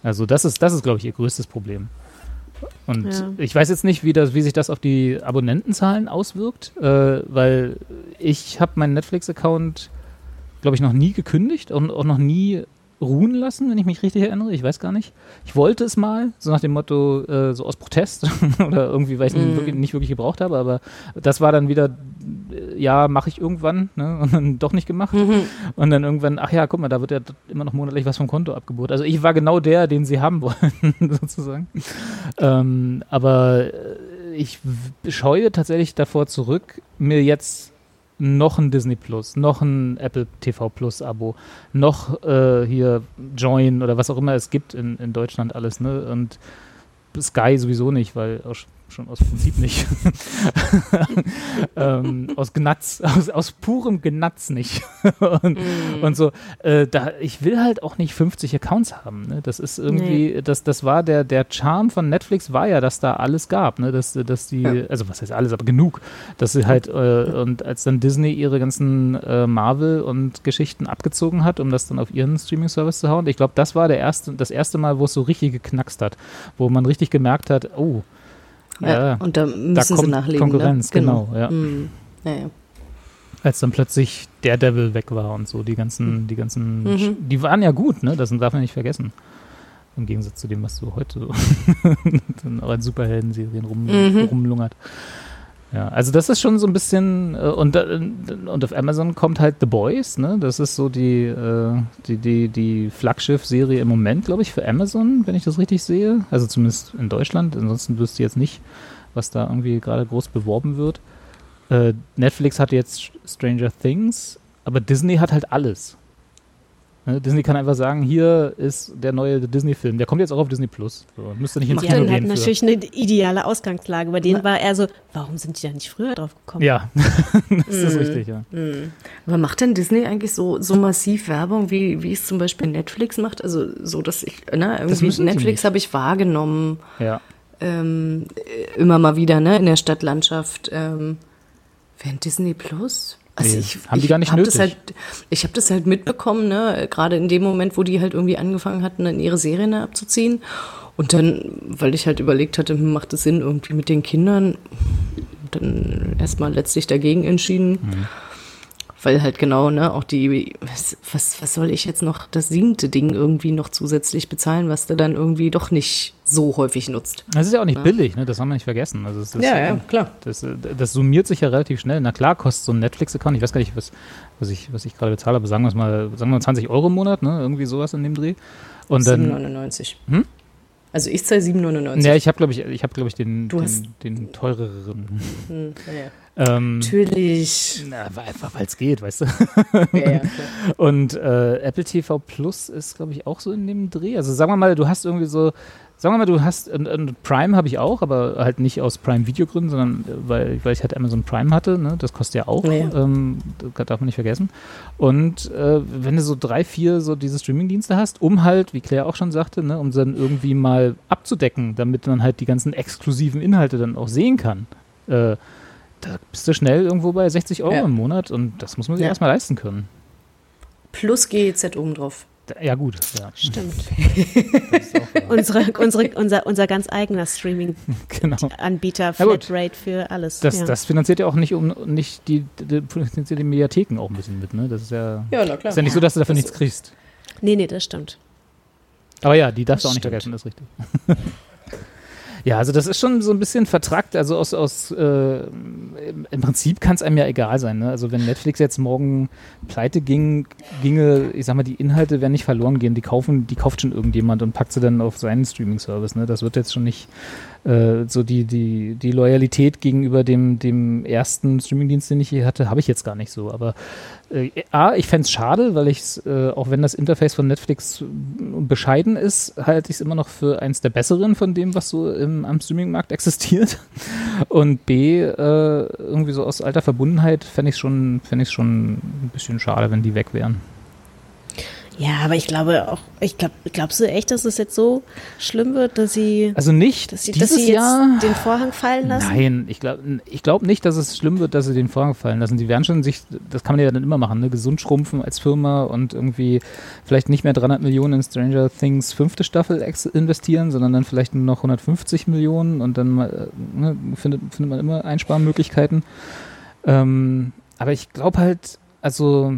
Also das ist, das ist, glaube ich, ihr größtes Problem. Und ja. ich weiß jetzt nicht, wie, das, wie sich das auf die Abonnentenzahlen auswirkt, äh, weil ich habe meinen Netflix-Account, glaube ich, noch nie gekündigt und auch noch nie ruhen lassen, wenn ich mich richtig erinnere. Ich weiß gar nicht. Ich wollte es mal, so nach dem Motto, äh, so aus Protest oder irgendwie, weil ich es mm. wirklich, nicht wirklich gebraucht habe, aber das war dann wieder, äh, ja, mache ich irgendwann ne? und dann doch nicht gemacht. Mhm. Und dann irgendwann, ach ja, guck mal, da wird ja immer noch monatlich was vom Konto abgebucht. Also ich war genau der, den sie haben wollten, sozusagen. Ähm, aber äh, ich scheue tatsächlich davor zurück, mir jetzt noch ein Disney Plus, noch ein Apple TV Plus Abo, noch äh, hier Join oder was auch immer es gibt in, in Deutschland alles, ne? Und Sky sowieso nicht, weil schon aus Prinzip nicht. ähm, aus Gnatz, aus, aus purem Gnatz nicht. und, mm. und, so, äh, da, ich will halt auch nicht 50 Accounts haben. Ne? Das ist irgendwie, nee. das, das war der, der Charme von Netflix war ja, dass da alles gab, ne? Dass, dass die, ja. also was heißt alles, aber genug. Dass sie halt, äh, und als dann Disney ihre ganzen äh, Marvel und Geschichten abgezogen hat, um das dann auf ihren Streaming-Service zu hauen, ich glaube, das war der erste, das erste Mal, wo es so richtig geknackst hat, wo man richtig gemerkt hat, oh, ja, und da müssen da sie nachlegen. Ne? Konkurrenz, ne? genau. genau ja. Mhm. ja, ja. Als dann plötzlich der Devil weg war und so, die ganzen, mhm. die ganzen, mhm. die waren ja gut, ne? Das darf man nicht vergessen. Im Gegensatz zu dem, was so heute so auch in Superhelden-Serien rum, mhm. rumlungert. Ja, also das ist schon so ein bisschen äh, und, und auf Amazon kommt halt The Boys, ne? Das ist so die, äh, die, die, die Flaggschiff-Serie im Moment, glaube ich, für Amazon, wenn ich das richtig sehe. Also zumindest in Deutschland. Ansonsten wüsste ich jetzt nicht, was da irgendwie gerade groß beworben wird. Äh, Netflix hat jetzt Stranger Things Aber Disney hat halt alles. Ne, Disney kann einfach sagen, hier ist der neue Disney-Film. Der kommt jetzt auch auf Disney Plus. So, müsste nicht ins Die Kino hatten gehen. halt für. natürlich eine ideale Ausgangslage. Bei denen war er so, warum sind die da nicht früher drauf gekommen? Ja, das ist Mhm. richtig, ja. Aber macht denn Disney eigentlich so, so massiv Werbung, wie, wie es zum Beispiel Netflix macht? Also so, dass ich, ne, irgendwie Netflix habe ich wahrgenommen, ja. ähm, äh, immer mal wieder, ne, in der Stadtlandschaft. Ähm, während Disney Plus? Also ich, haben die gar nicht hab nötig. Das halt, ich habe das halt mitbekommen, ne, gerade in dem Moment, wo die halt irgendwie angefangen hatten, dann ihre Serien abzuziehen. Und dann, weil ich halt überlegt hatte, hm, macht es Sinn irgendwie mit den Kindern, dann erstmal letztlich dagegen entschieden. Mhm. Weil halt genau, ne, auch die, was, was, was soll ich jetzt noch, das siebte Ding irgendwie noch zusätzlich bezahlen, was du dann irgendwie doch nicht so häufig nutzt. Das ist ja auch nicht billig, ne? das haben wir nicht vergessen. Also es ist, klar. Das, das summiert sich ja relativ schnell. Na klar, kostet so ein Netflix-Account, ich weiß gar nicht, was, was ich, was ich gerade bezahle, aber sagen wir es mal, sagen wir mal 20 Euro im Monat, ne? irgendwie sowas in dem Dreh. Und dann, 7,99. Hm? Also ich zahle 7,99. ja, ich habe glaube ich, ich habe glaube ich den, den, den teureren. Hm, ja, ja. Ähm, Natürlich. na, einfach weil es geht, weißt du. Ja, ja. Und äh, Apple TV Plus ist, glaube ich, auch so in dem Dreh. Also sagen wir mal, du hast irgendwie so, sagen wir mal, du hast, und, und Prime habe ich auch, aber halt nicht aus Prime-Videogründen, sondern äh, weil, weil ich halt Amazon Prime hatte, ne? das kostet ja auch, Ja. Ähm, das darf man nicht vergessen. Und äh, wenn du so drei, vier so diese Streaming-Dienste hast, um halt, wie Claire auch schon sagte, ne, um dann irgendwie mal abzudecken, damit man halt die ganzen exklusiven Inhalte dann auch sehen kann, äh, da bist du schnell irgendwo bei 60 Euro Ja. im Monat und das muss man sich Ja. erstmal leisten können. Plus GEZ obendrauf. Ja, gut. Ja. Stimmt. Auch unsere, unsere, unser, unser ganz eigener Streaming-Anbieter, genau. Flatrate für alles. Das, ja. das finanziert ja auch nicht um nicht die, die, finanziert die Mediatheken auch ein bisschen mit, ne? Das ist ja, Ja, na klar. ist ja nicht so, dass du dafür Das- nichts kriegst. Nee, nee, das stimmt. Aber ja, die darfst du auch nicht stimmt. vergessen, das ist richtig. ja, also das ist schon so ein bisschen vertrackt. Also aus, aus äh, im, Prinzip kann es einem ja egal sein. Ne? Also wenn Netflix jetzt morgen pleite ging, ginge, ich sag mal, die Inhalte werden nicht verloren gehen. Die kaufen, die kauft schon irgendjemand und packt sie dann auf seinen Streaming-Service. Ne? Das wird jetzt schon nicht äh, so die, die, die Loyalität gegenüber dem, dem ersten Streamingdienst, den ich hier hatte, habe ich jetzt gar nicht so. Aber äh, A, ich fände es schade, weil ich es, äh, auch wenn das Interface von Netflix bescheiden ist, halte ich es immer noch für eins der besseren von dem, was so im, am Streamingmarkt existiert. Und B, äh, irgendwie so aus alter Verbundenheit fände ich es schon, schon ein bisschen schade, wenn die weg wären. Ja, aber ich glaube auch, ich glaube, glaubst du echt, dass es jetzt so schlimm wird, dass sie, Also nicht dass sie, dieses dass sie jetzt Jahr. den Vorhang fallen lassen? Nein, ich glaube ich glaub nicht, dass es schlimm wird, dass sie den Vorhang fallen lassen. Die werden schon sich, das kann man ja dann immer machen, ne? gesund schrumpfen als Firma und irgendwie vielleicht nicht mehr 300 Millionen in Stranger Things fünfte Staffel investieren, sondern dann vielleicht nur noch 150 Millionen und dann äh, ne, findet, findet man immer Einsparmöglichkeiten. Ähm, aber ich glaube halt, also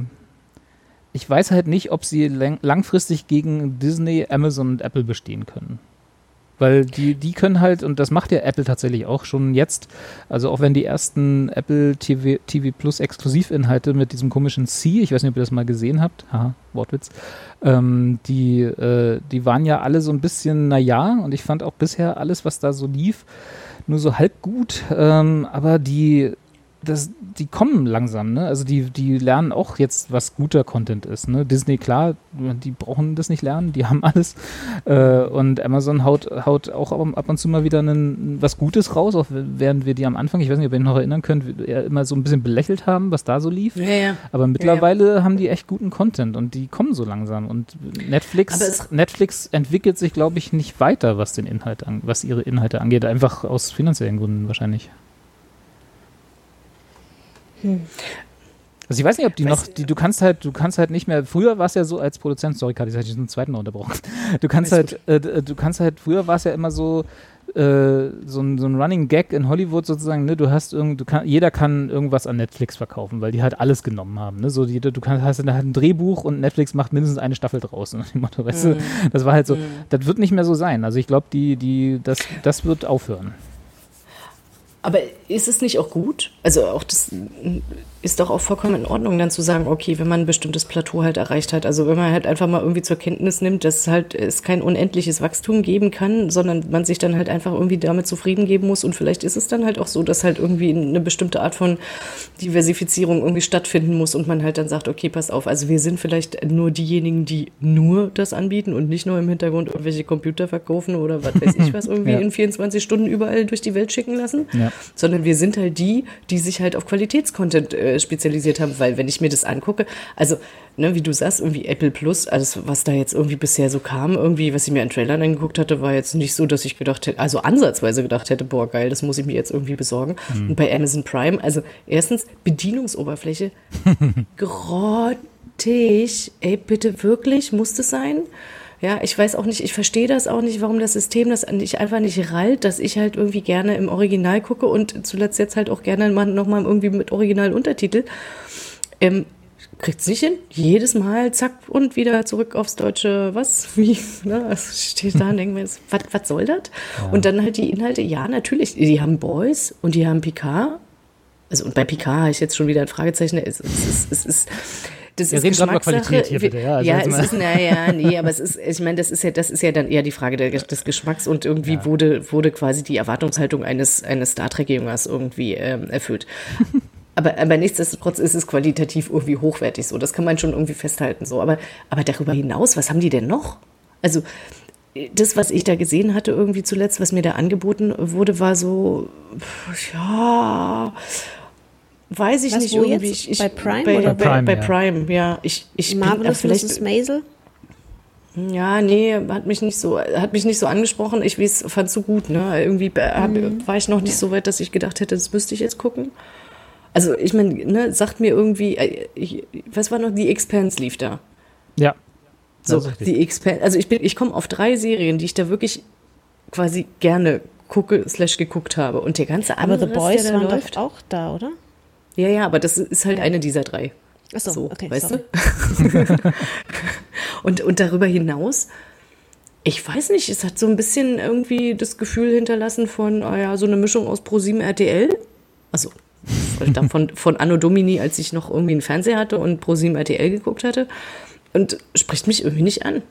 ich weiß halt nicht, ob sie lang langfristig gegen Disney, Amazon und Apple bestehen können. Weil die, die können halt, und das macht ja Apple tatsächlich auch schon jetzt, also auch wenn die ersten Apple TV, TV Plus Exklusivinhalte mit diesem komischen C, ich weiß nicht, ob ihr das mal gesehen habt, haha, Wortwitz, ähm, die, äh, die waren ja alle so ein bisschen naja und ich fand auch bisher alles, was da so lief, nur so halb gut, ähm, aber die, das, die kommen langsam, ne? Also die, die lernen auch jetzt, was guter Content ist. Ne? Disney, klar, die brauchen das nicht lernen, die haben alles. Äh, und Amazon haut, haut auch ab, und zu mal wieder einen, was Gutes raus, auch während wir die am Anfang, ich weiß nicht, ob ihr noch erinnern könnt, immer so ein bisschen belächelt haben, was da so lief. Ja, ja. Aber mittlerweile haben die echt guten Content und die kommen so langsam. Und Netflix, Netflix entwickelt sich, glaube ich, nicht weiter, was den Inhalt an, was ihre Inhalte angeht. Einfach aus finanziellen Gründen wahrscheinlich. Also ich weiß nicht, ob die noch, die, du kannst halt, du kannst halt nicht mehr, früher war es ja so als Produzent, sorry Kati, das hatte ich den zweiten Mal unterbrochen. Du kannst halt, äh, du kannst halt, früher war es ja immer so, äh, so, ein, so ein Running Gag in Hollywood sozusagen, ne? Du hast irgend, du kann, jeder kann irgendwas an Netflix verkaufen, weil die halt alles genommen haben, ne? So, die, du kannst, hast dann halt ein Drehbuch und Netflix macht mindestens eine Staffel draus. Ne? Motto, weißt du? Das war halt so, das wird nicht mehr so sein. Also ich glaube, die, die, das, das wird aufhören. Aber ist es nicht auch gut? Also auch das, ist doch auch vollkommen in Ordnung, dann zu sagen, okay, wenn man ein bestimmtes Plateau halt erreicht hat, also wenn man halt einfach mal irgendwie zur Kenntnis nimmt, dass halt es kein unendliches Wachstum geben kann, sondern man sich dann halt einfach irgendwie damit zufrieden geben muss und vielleicht ist es dann halt auch so, dass halt irgendwie eine bestimmte Art von Diversifizierung irgendwie stattfinden muss und man halt dann sagt, okay, pass auf, also wir sind vielleicht nur diejenigen, die nur das anbieten und nicht nur im Hintergrund irgendwelche Computer verkaufen oder was weiß ich was irgendwie Ja. in 24 Stunden überall durch die Welt schicken lassen, Ja. sondern wir sind halt die, die sich halt auf Qualitätscontent äh, spezialisiert haben, weil wenn ich mir das angucke, also ne, wie du sagst, irgendwie Apple Plus, alles was da jetzt irgendwie bisher so kam, irgendwie, was ich mir an Trailern angeguckt hatte, war jetzt nicht so, dass ich gedacht hätte, also ansatzweise gedacht hätte, boah geil, das muss ich mir jetzt irgendwie besorgen. Und bei Amazon Prime, also erstens Bedienungsoberfläche, grottig, ey bitte wirklich, muss das sein? Ja, ich weiß auch nicht, ich verstehe das auch nicht, warum das System das nicht einfach nicht rallt, dass ich halt irgendwie gerne im Original gucke und zuletzt jetzt halt auch gerne mal nochmal irgendwie mit Originaluntertitel. Ähm, kriegt's nicht hin. Jedes Mal, zack, und wieder zurück aufs Deutsche, was, wie, ne? Also steht da und denke mir, was, was soll das? Und dann halt die Inhalte, ja, natürlich, die haben Boys und die haben Picard. Also, und bei Picard habe ich jetzt schon wieder ein Fragezeichen. Es, es, ist- es ist, das Wir ist reden gerade über Geschmackssache. Qualität hier bitte, ja, also ja, es ist, naja, nee, aber es ist, ich meine, das ist ja, das ist ja dann eher die Frage der, des Geschmacks und irgendwie wurde, wurde quasi die Erwartungshaltung eines, eines Star Trek-Jüngers irgendwie ähm, erfüllt. Aber, aber nichtsdestotrotz ist es qualitativ irgendwie hochwertig so. Das kann man schon irgendwie festhalten so. Aber, aber darüber hinaus, was haben die denn noch? Also, das, was ich da gesehen hatte, irgendwie zuletzt, was mir da angeboten wurde, war so, pf, ja, weiß ich Was, nicht wo irgendwie. jetzt? Ich, ich, Bei Prime Bei, oder bei, Prime, bei ja. Prime, ja. Ich, ich bin, Marvelous vielleicht, Mrs. Maisel? ja, nee, hat mich nicht so, hat mich nicht so angesprochen. Ich fand so gut, ne? Irgendwie hab, war ich noch nicht so weit, dass ich gedacht hätte, das müsste ich jetzt gucken. Also, ich meine, ne, sagt mir irgendwie, äh, ich, was war noch, die Expanse lief da. Ja. So, die Expanse, also ich bin, ich komme auf drei Serien, die ich da wirklich quasi gerne gucke, slash geguckt habe. Und der ganze Aber andere The Boys der da waren läuft, auch da, oder? Ja, ja, aber das ist halt eine dieser drei. Achso, So, okay, weißt sorry. du? und, und darüber hinaus, ich weiß nicht, es hat so ein bisschen irgendwie das Gefühl hinterlassen von, ah ja, so eine Mischung aus ProSieben RTL. Also von, von Anno Domini, als ich noch irgendwie einen Fernseher hatte und ProSieben RTL geguckt hatte. Und spricht mich irgendwie nicht an.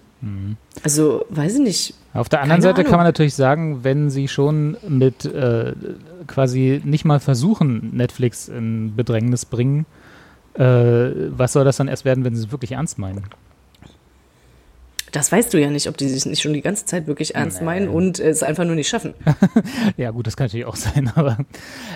Also, weiß ich nicht. Auf der anderen Keine Seite kann Ahnung. man natürlich sagen, wenn sie schon mit äh, quasi nicht mal versuchen, Netflix in Bedrängnis bringen, äh, was soll das dann erst werden, wenn sie es wirklich ernst meinen? Das weißt du ja nicht, ob die sich nicht schon die ganze Zeit wirklich ernst meinen und äh, es einfach nur nicht schaffen. Ja, gut, das kann natürlich auch sein, aber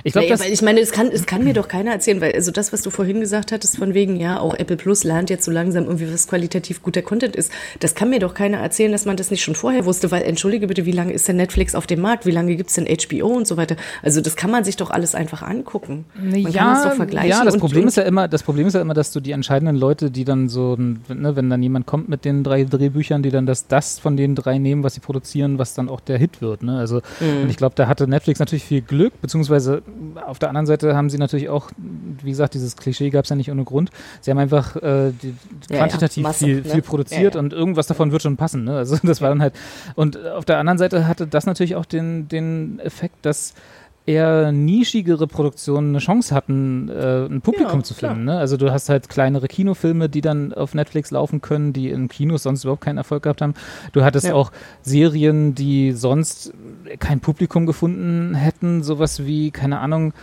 ich glaube, Naja, ich meine, es kann, es kann mir doch keiner erzählen, weil also das, was du vorhin gesagt hattest, von wegen, ja, auch Apple Plus lernt jetzt so langsam irgendwie, was qualitativ guter Content ist. Das kann mir doch keiner erzählen, dass man das nicht schon vorher wusste, weil, entschuldige bitte, wie lange ist denn Netflix auf dem Markt? Wie lange gibt's denn HBO und so weiter? Also das kann man sich doch alles einfach angucken. Man kann das doch vergleichen. ja, das und, Problem und, ist ja immer, das Problem ist ja immer, dass du die entscheidenden Leute, die dann so, ne, wenn dann jemand kommt mit den drei Drehbüchern, die dann das, das von den drei nehmen, was sie produzieren, was dann auch der Hit wird. Ne? Also Mhm. und ich glaube, da hatte Netflix natürlich viel Glück, beziehungsweise auf der anderen Seite haben sie natürlich auch, wie gesagt, dieses Klischee gab es ja nicht ohne Grund. Sie haben einfach äh, die, Ja, ja, quantitativ Masse, viel, ne? viel produziert Ja, ja. und irgendwas davon wird schon passen. Ne? Also das war dann halt. Und auf der anderen Seite hatte das natürlich auch den, den Effekt, dass eher nischigere Produktionen eine Chance hatten, äh, ein Publikum Ja, zu finden. Ne? Also du hast halt kleinere Kinofilme, die dann auf Netflix laufen können, die in Kinos sonst überhaupt keinen Erfolg gehabt haben. Du hattest Ja. auch Serien, die sonst kein Publikum gefunden hätten, sowas wie, keine Ahnung,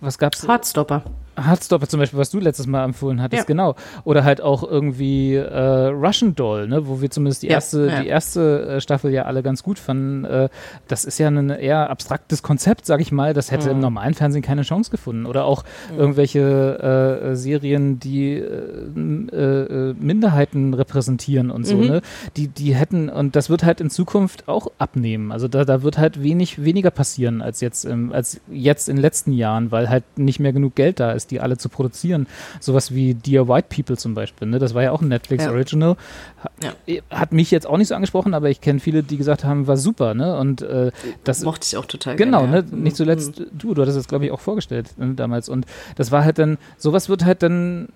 was gab's? Hardstopper. Hardstopper zum Beispiel, was du letztes Mal empfohlen hattest, Ja. genau. Oder halt auch irgendwie äh, Russian Doll, ne, wo wir zumindest die Ja, erste, ja. die erste äh, Staffel ja alle ganz gut fanden. Äh, das ist ja ein eher abstraktes Konzept, sag ich mal. Das hätte Mhm. im normalen Fernsehen keine Chance gefunden. Oder auch irgendwelche äh, Serien, die äh, m- äh, äh, Minderheiten repräsentieren und so, Mhm. ne? Die, die hätten, und das wird halt in Zukunft auch abnehmen. Also da, da wird halt wenig weniger passieren als jetzt, im, als jetzt in den letzten Jahren, weil halt nicht mehr genug Geld da ist, die alle zu produzieren. Sowas wie Dear White People zum Beispiel, ne? Das war ja auch ein Netflix Ja. Original. Ha- Ja. Hat mich jetzt auch nicht so angesprochen, aber ich kenne viele, die gesagt haben, war super, ne? Und äh, das Mochte ich auch total Genau, gerne, ne? Nicht zuletzt du, du hattest es, glaube ich, auch vorgestellt ne, damals. Und das war halt dann, sowas wird halt dann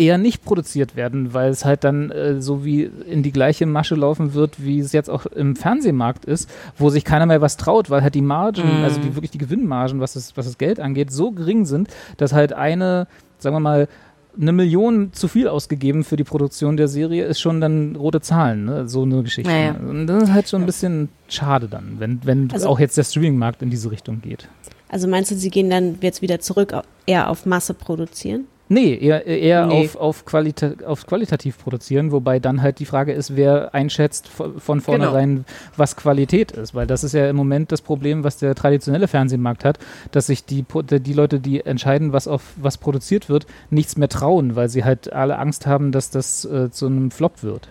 eher nicht produziert werden, weil es halt dann äh, so wie in die gleiche Masche laufen wird, wie es jetzt auch im Fernsehmarkt ist, wo sich keiner mehr was traut, weil halt die Margen, Mhm. also die wirklich die Gewinnmargen, was das, was das Geld angeht, so gering sind, dass halt eine sagen wir mal, eine Million zu viel ausgegeben für die Produktion der Serie, ist schon dann rote Zahlen, ne? so eine Geschichte. Ja, ja. Und das ist halt schon ein bisschen schade dann, wenn, wenn Also- auch jetzt der Streaming-Markt in diese Richtung geht. Also meinst du, sie gehen dann jetzt wieder zurück eher auf Masse produzieren? Nee, eher, eher Nee. Auf, auf, Qualita auf qualitativ produzieren, wobei dann halt die Frage ist, wer einschätzt von von vornherein, was Qualität ist. Weil das ist ja im Moment das Problem, was der traditionelle Fernsehmarkt hat, dass sich die, die Leute, die entscheiden, was auf was produziert wird, nichts mehr trauen, weil sie halt alle Angst haben, dass das äh, zu einem Flop wird.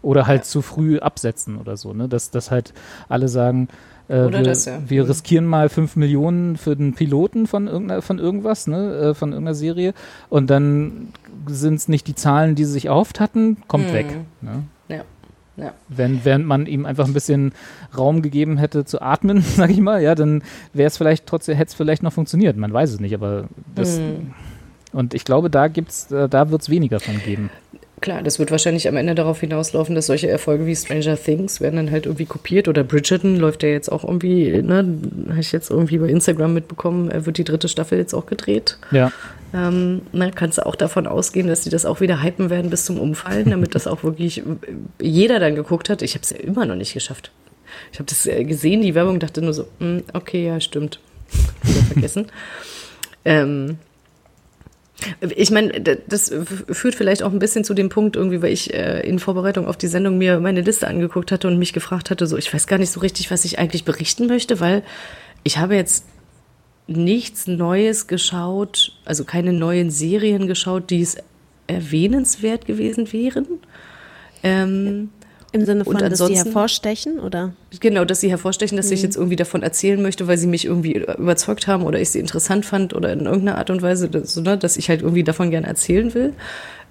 Oder halt zu früh absetzen oder so, ne? Dass, dass halt alle sagen, äh, Oder wir, das, ja. wir Mhm. riskieren mal 5 Millionen für den Piloten von, irgendeiner, von irgendwas, ne? äh, von irgendeiner Serie und dann sind es nicht die Zahlen, die sie sich erhofft hatten, kommt Mhm. weg. Ne? Ja. Ja. Wenn, während man ihm einfach ein bisschen Raum gegeben hätte zu atmen, sag ich mal, ja, dann wäre es vielleicht trotzdem, hätte es vielleicht noch funktioniert. Man weiß es nicht, aber das. Mhm. Und ich glaube, da gibt's, äh, da wird es weniger von geben. Klar, das wird wahrscheinlich am Ende darauf hinauslaufen, dass solche Erfolge wie Stranger Things werden dann halt irgendwie kopiert oder Bridgerton läuft ja jetzt auch irgendwie, ne, habe ich jetzt irgendwie bei Instagram mitbekommen, wird die dritte Staffel jetzt auch gedreht. Ja. Ähm, ne, kannst du auch davon ausgehen, dass die das auch wieder hypen werden bis zum Umfallen, damit das auch wirklich jeder dann geguckt hat. Ich habe es ja immer noch nicht geschafft. Ich habe das äh, gesehen, die Werbung, dachte nur so, hm, okay, ja, stimmt. wieder vergessen. ähm, ich meine, das führt vielleicht auch ein bisschen zu dem Punkt irgendwie, weil ich äh, in Vorbereitung auf die Sendung mir meine Liste angeguckt hatte und mich gefragt hatte, so, ich weiß gar nicht so richtig, was ich eigentlich berichten möchte, weil ich habe jetzt nichts Neues geschaut, also keine neuen Serien geschaut, die es erwähnenswert gewesen wären. Ähm, Im Sinne von, dass ansonsten- hervorstechen, oder? Genau, dass sie hervorstechen, dass ich jetzt irgendwie davon erzählen möchte, weil sie mich irgendwie überzeugt haben oder ich sie interessant fand oder in irgendeiner Art und Weise, dass, ne, dass ich halt irgendwie davon gerne erzählen will.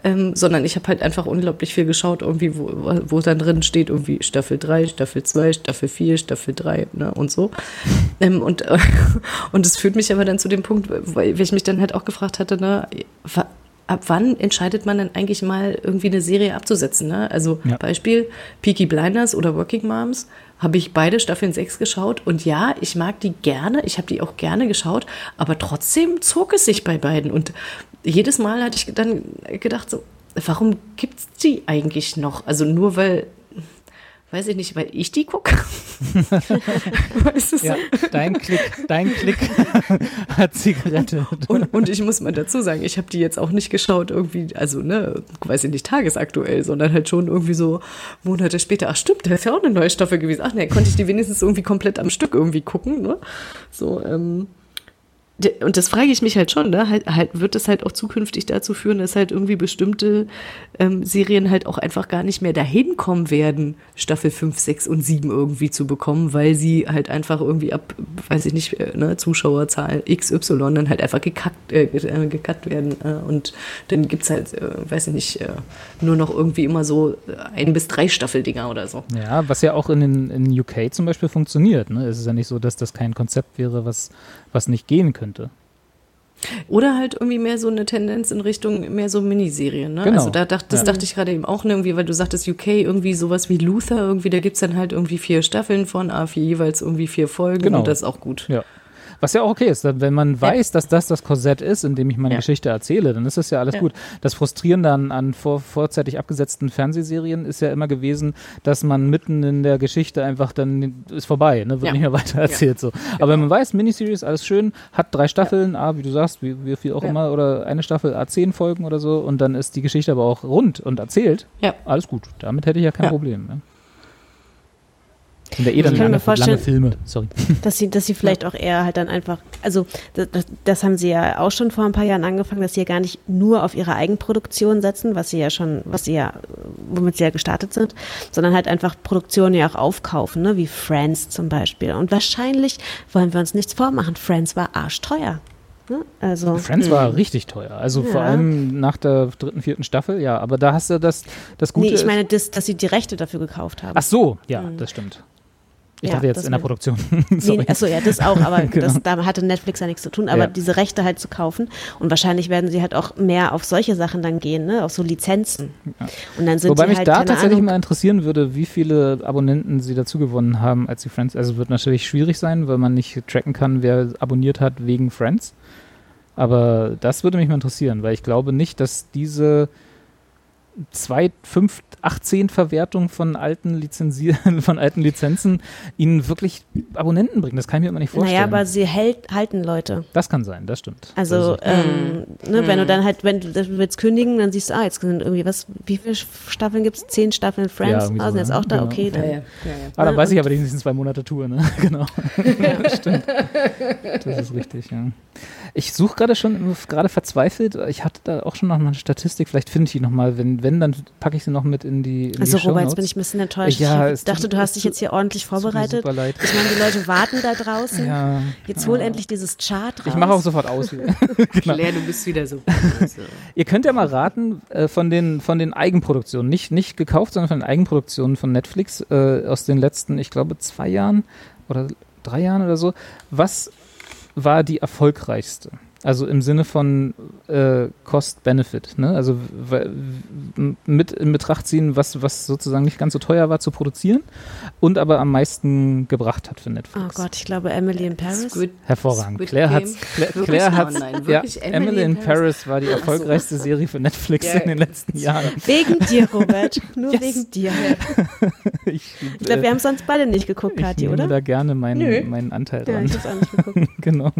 Ähm, sondern ich habe halt einfach unglaublich viel geschaut, irgendwie, wo, wo dann drin steht, irgendwie Staffel 3, Staffel 2, Staffel 4, Staffel 3, ne, und so. Ähm, und, äh, und es führt mich aber dann zu dem Punkt, weil, ich mich dann halt auch gefragt hatte, ne, ab wann entscheidet man denn eigentlich mal irgendwie eine Serie abzusetzen, ne? Also Ja. Beispiel Peaky Blinders oder Working Moms habe ich beide Staffeln 6 geschaut und ja, ich mag die gerne, ich habe die auch gerne geschaut, aber trotzdem zog es sich bei beiden und jedes Mal hatte ich dann gedacht so, warum gibt's die eigentlich noch? Also nur weil weiß ich nicht, weil ich die gucke. weißt du Ja, dein Klick, dein Klick hat sie gerettet. Und, und ich muss mal dazu sagen, ich habe die jetzt auch nicht geschaut, irgendwie, also, ne, weiß ich nicht, tagesaktuell, sondern halt schon irgendwie so Monate später. Ach, stimmt, da ist ja auch eine neue Staffel gewesen. Ach, ne, konnte ich die wenigstens irgendwie komplett am Stück irgendwie gucken, ne? So, ähm. Und das frage ich mich halt schon, ne? Halt, halt wird es halt auch zukünftig dazu führen, dass halt irgendwie bestimmte ähm, Serien halt auch einfach gar nicht mehr dahin kommen werden, Staffel 5, 6 und 7 irgendwie zu bekommen, weil sie halt einfach irgendwie ab, weiß ich nicht, äh, ne, Zuschauerzahl XY dann halt einfach gekackt, äh, äh, gekackt werden. Äh, und dann gibt's halt, äh, weiß ich nicht, äh, nur noch irgendwie immer so ein bis drei Staffeldinger oder so. Ja, was ja auch in, den, in UK zum Beispiel funktioniert. Ne? Es ist ja nicht so, dass das kein Konzept wäre, was, was nicht gehen könnte. Oder halt irgendwie mehr so eine Tendenz in Richtung mehr so Miniserien. Ne? Genau. Also da dachte, das Ja. dachte ich gerade eben auch irgendwie, weil du sagtest UK, irgendwie sowas wie Luther, irgendwie, da gibt's dann halt irgendwie vier Staffeln von, a vier jeweils irgendwie vier Folgen Genau. und das ist auch gut. Ja. Was ja auch okay ist, wenn man weiß, dass das das Korsett ist, in dem ich meine. Geschichte erzähle, dann ist das ja alles gut. Das Frustrierende an, an vor, vorzeitig abgesetzten Fernsehserien ist ja immer gewesen, dass man mitten in der Geschichte einfach dann ist vorbei, ne? wird nicht mehr weiter erzählt. So. Aber wenn man weiß, Miniseries, alles schön, hat drei Staffeln, ah, wie du sagst, wie, wie viel auch immer, oder eine Staffel, a zehn Folgen oder so, und dann ist die Geschichte aber auch rund und erzählt, Ja. alles gut. Damit hätte ich ja kein. Problem. Ne? Sind ja eh dann Ich kann mir lange, vorstellen- lange Filme, sorry. Dass sie, dass sie vielleicht auch eher halt dann einfach, also das, das, haben sie ja auch schon vor ein paar Jahren angefangen, dass sie ja gar nicht nur auf ihre Eigenproduktion setzen, was sie ja schon, was sie ja, womit sie ja gestartet sind, sondern halt einfach Produktionen ja auch aufkaufen, ne, wie Friends zum Beispiel. Und wahrscheinlich wollen wir uns nichts vormachen, Friends war arschteuer. Ne? Also Friends war richtig teuer. Also vor Ja. allem nach der dritten, vierten Staffel, ja. Aber da hast du das, das Gute. nee, ich meine, das, dass sie die Rechte dafür gekauft haben. Ach so, ja, das stimmt. Ich Ja, dachte jetzt in der Produktion. Nee, achso, ja, das auch, aber Genau. das, da hatte Netflix ja nichts zu tun, aber Ja. diese Rechte halt zu kaufen. Und wahrscheinlich werden sie halt auch mehr auf solche Sachen dann gehen, ne? auf so Lizenzen. Und dann sind Wobei mich halt, da tatsächlich Ahnung, mal interessieren würde, wie viele Abonnenten sie dazu gewonnen haben, als sie Friends. Also wird natürlich schwierig sein, weil man nicht tracken kann, wer abonniert hat wegen Friends. Aber das würde mich mal interessieren, weil ich glaube nicht, dass diese zwei, fünf, 18 Verwertung von alten Lizenzieren, von alten Lizenzen ihnen wirklich Abonnenten bringen. Das kann ich mir immer nicht vorstellen. Naja, aber sie hält, halten Leute. das kann sein, das stimmt. Also, ähm, ne, wenn du dann halt, wenn du das willst kündigen, dann siehst du, ah, jetzt sind irgendwie was, wie viele Staffeln gibt es? Zehn Staffeln Ja, Friends? irgendwie ah, sind so, jetzt ne? auch da, Genau. okay, dann. Ah, dann weiß ich aber die nächsten zwei Monate Tour, ne? genau. ja, stimmt. Das ist richtig, ja. Ich suche gerade schon, gerade verzweifelt, ich hatte da auch schon noch mal eine Statistik, vielleicht finde ich die nochmal, wenn, wenn, dann packe ich sie noch mit in die in Also die Robert, jetzt bin ich ein bisschen enttäuscht. Ja, ich dachte, du hast dich jetzt hier ordentlich Tut mir vorbereitet. super leid. Ich meine, die Leute warten da draußen. Ja, Jetzt hol endlich dieses Chart raus. ich mache auch sofort aus. wieder. Claire, du bist wieder so. Also, Ihr könnt ja mal raten äh, von, den, von den Eigenproduktionen, nicht, nicht gekauft, sondern von den Eigenproduktionen von Netflix äh, aus den letzten, ich glaube, zwei Jahren oder drei Jahren oder so. Was war die erfolgreichste? Also im Sinne von äh, Cost-Benefit. Ne? Also mit in Betracht ziehen, was, was sozusagen nicht ganz so teuer war zu produzieren und aber am meisten gebracht hat für Netflix. Oh Gott, ich glaube Emily in Paris. Squid, Hervorragend. Squid Claire hat's, Claire, Wirklich? Claire Oh hat's, nein, ja, wirklich? Emily, in Paris war die erfolgreichste Serie für Netflix Ja. in den letzten Jahren. Wegen dir, Robert. Nur Yes. wegen dir. Ich, Ich glaube, wir haben sonst beide nicht geguckt, ich Kathi, nehme oder? da gerne meinen, Nö. meinen Anteil Ja, dran. ich hab's auch nicht geguckt. genau.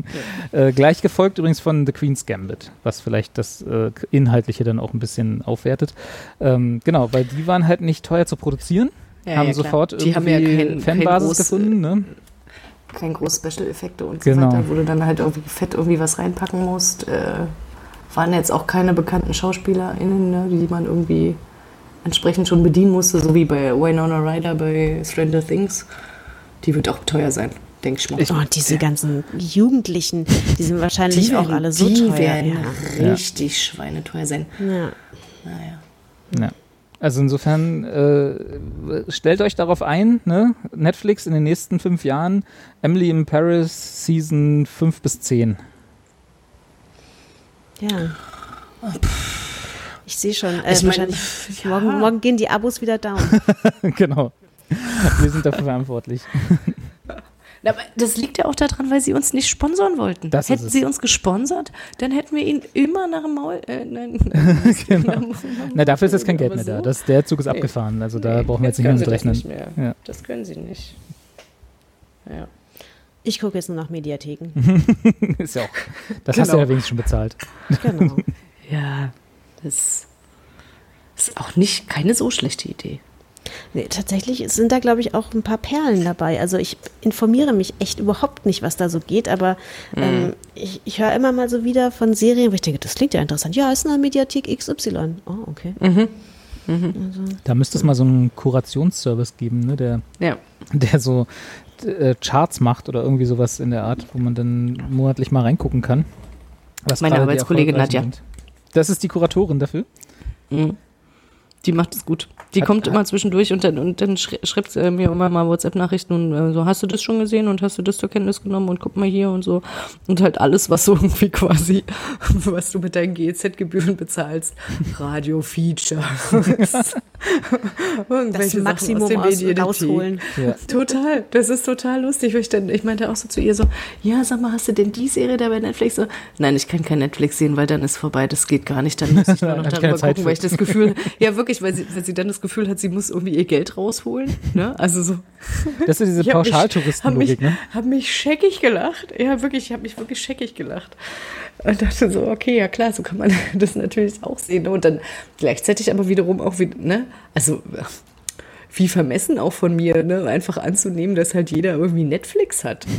Äh, gleich gefolgt übrigens von The Queen's Gambit, was vielleicht das äh, Inhaltliche dann auch ein bisschen aufwertet. Ähm, genau, weil die waren halt nicht teuer zu produzieren, Ja, haben ja, sofort Die haben ja irgendwie kein- kein Fanbasis groß, gefunden. Ne? keine großen Special-Effekte und Genau. so weiter, wo du dann halt irgendwie fett irgendwie was reinpacken musst. Äh, waren jetzt auch keine bekannten SchauspielerInnen, ne, die man irgendwie entsprechend schon bedienen musste, so wie bei Winona Ryder bei Stranger Things. Die wird auch teuer sein, denke ich mal. Oh, diese ganzen Jugendlichen, die sind wahrscheinlich die auch werden- alle so die teuer. werden ja. richtig schweineteuer sein. Ja. Naja. Ja. Also insofern äh, stellt euch darauf ein, ne? Netflix in den nächsten fünf Jahren, Emily in Paris Season 5 bis 10. ja. Ich sehe schon. Äh, Ich mein, wahrscheinlich morgen, morgen gehen die Abos wieder down. genau. Wir sind dafür verantwortlich. Aber das liegt ja auch daran, weil sie uns nicht sponsern wollten. Das hätten sie uns gesponsert, dann hätten wir ihn immer nach dem Maul. Äh, nein, Genau. Na, dafür ist jetzt kein Geld mehr da. so? Das, der Zug ist Nee. abgefahren. Also da Nee, brauchen wir jetzt nicht mehr mit das rechnen. Nicht mehr. Ja. Das können sie nicht. Ja. Ich gucke jetzt nur nach Mediatheken. ist ja auch. Das hast du Genau. ja wenigstens schon bezahlt. Genau. ja, das ist auch nicht keine so schlechte Idee. Nee, tatsächlich sind da, glaube ich, auch ein paar Perlen dabei. Also ich informiere mich echt überhaupt nicht, was da so geht, aber ähm, ich, ich höre immer mal so wieder von Serien, wo ich denke, das klingt ja interessant. Ja, ist eine Mediathek XY. Oh, okay. Da müsste es mal so einen Kurationsservice geben, ne? der, Ja. der so äh, Charts macht oder irgendwie sowas in der Art, wo man dann monatlich mal reingucken kann. Was Meine Arbeitskollegin Nadja. Das ist die Kuratorin dafür. Mhm. Die macht es gut. Die Hat- kommt hat- immer zwischendurch und dann, und dann schreibt sie mir immer mal WhatsApp-Nachrichten und äh, so, hast du das schon gesehen und hast du das zur Kenntnis genommen und guck mal hier und so. Und halt alles, was so irgendwie quasi, was du mit deinen GEZ-Gebühren bezahlst. Radio-Feature. Das Maximum aus, rausholen. Ja. Total, das ist total lustig. weil Ich, dann, ich meinte auch so zu ihr so, ja, sag mal, hast du denn die Serie da bei Netflix? So, Nein, ich kann kein Netflix sehen, weil dann ist vorbei, das geht gar nicht. Dann muss ich nur noch darüber gucken, weil ich das Gefühl, ja wirklich, weil sie, weil sie dann das Gefühl hat, sie muss irgendwie ihr Geld rausholen. Ne? Also so. Das ist diese Ich Pauschaltouristenlogik, ne? Hab mich scheckig gelacht. Ja, wirklich, ich habe mich wirklich scheckig gelacht. Und dachte so, okay, ja klar, so kann man das natürlich auch sehen. Und dann gleichzeitig aber wiederum auch wieder, ne? Also wie vermessen auch von mir, ne? einfach anzunehmen, dass halt jeder irgendwie Netflix hat.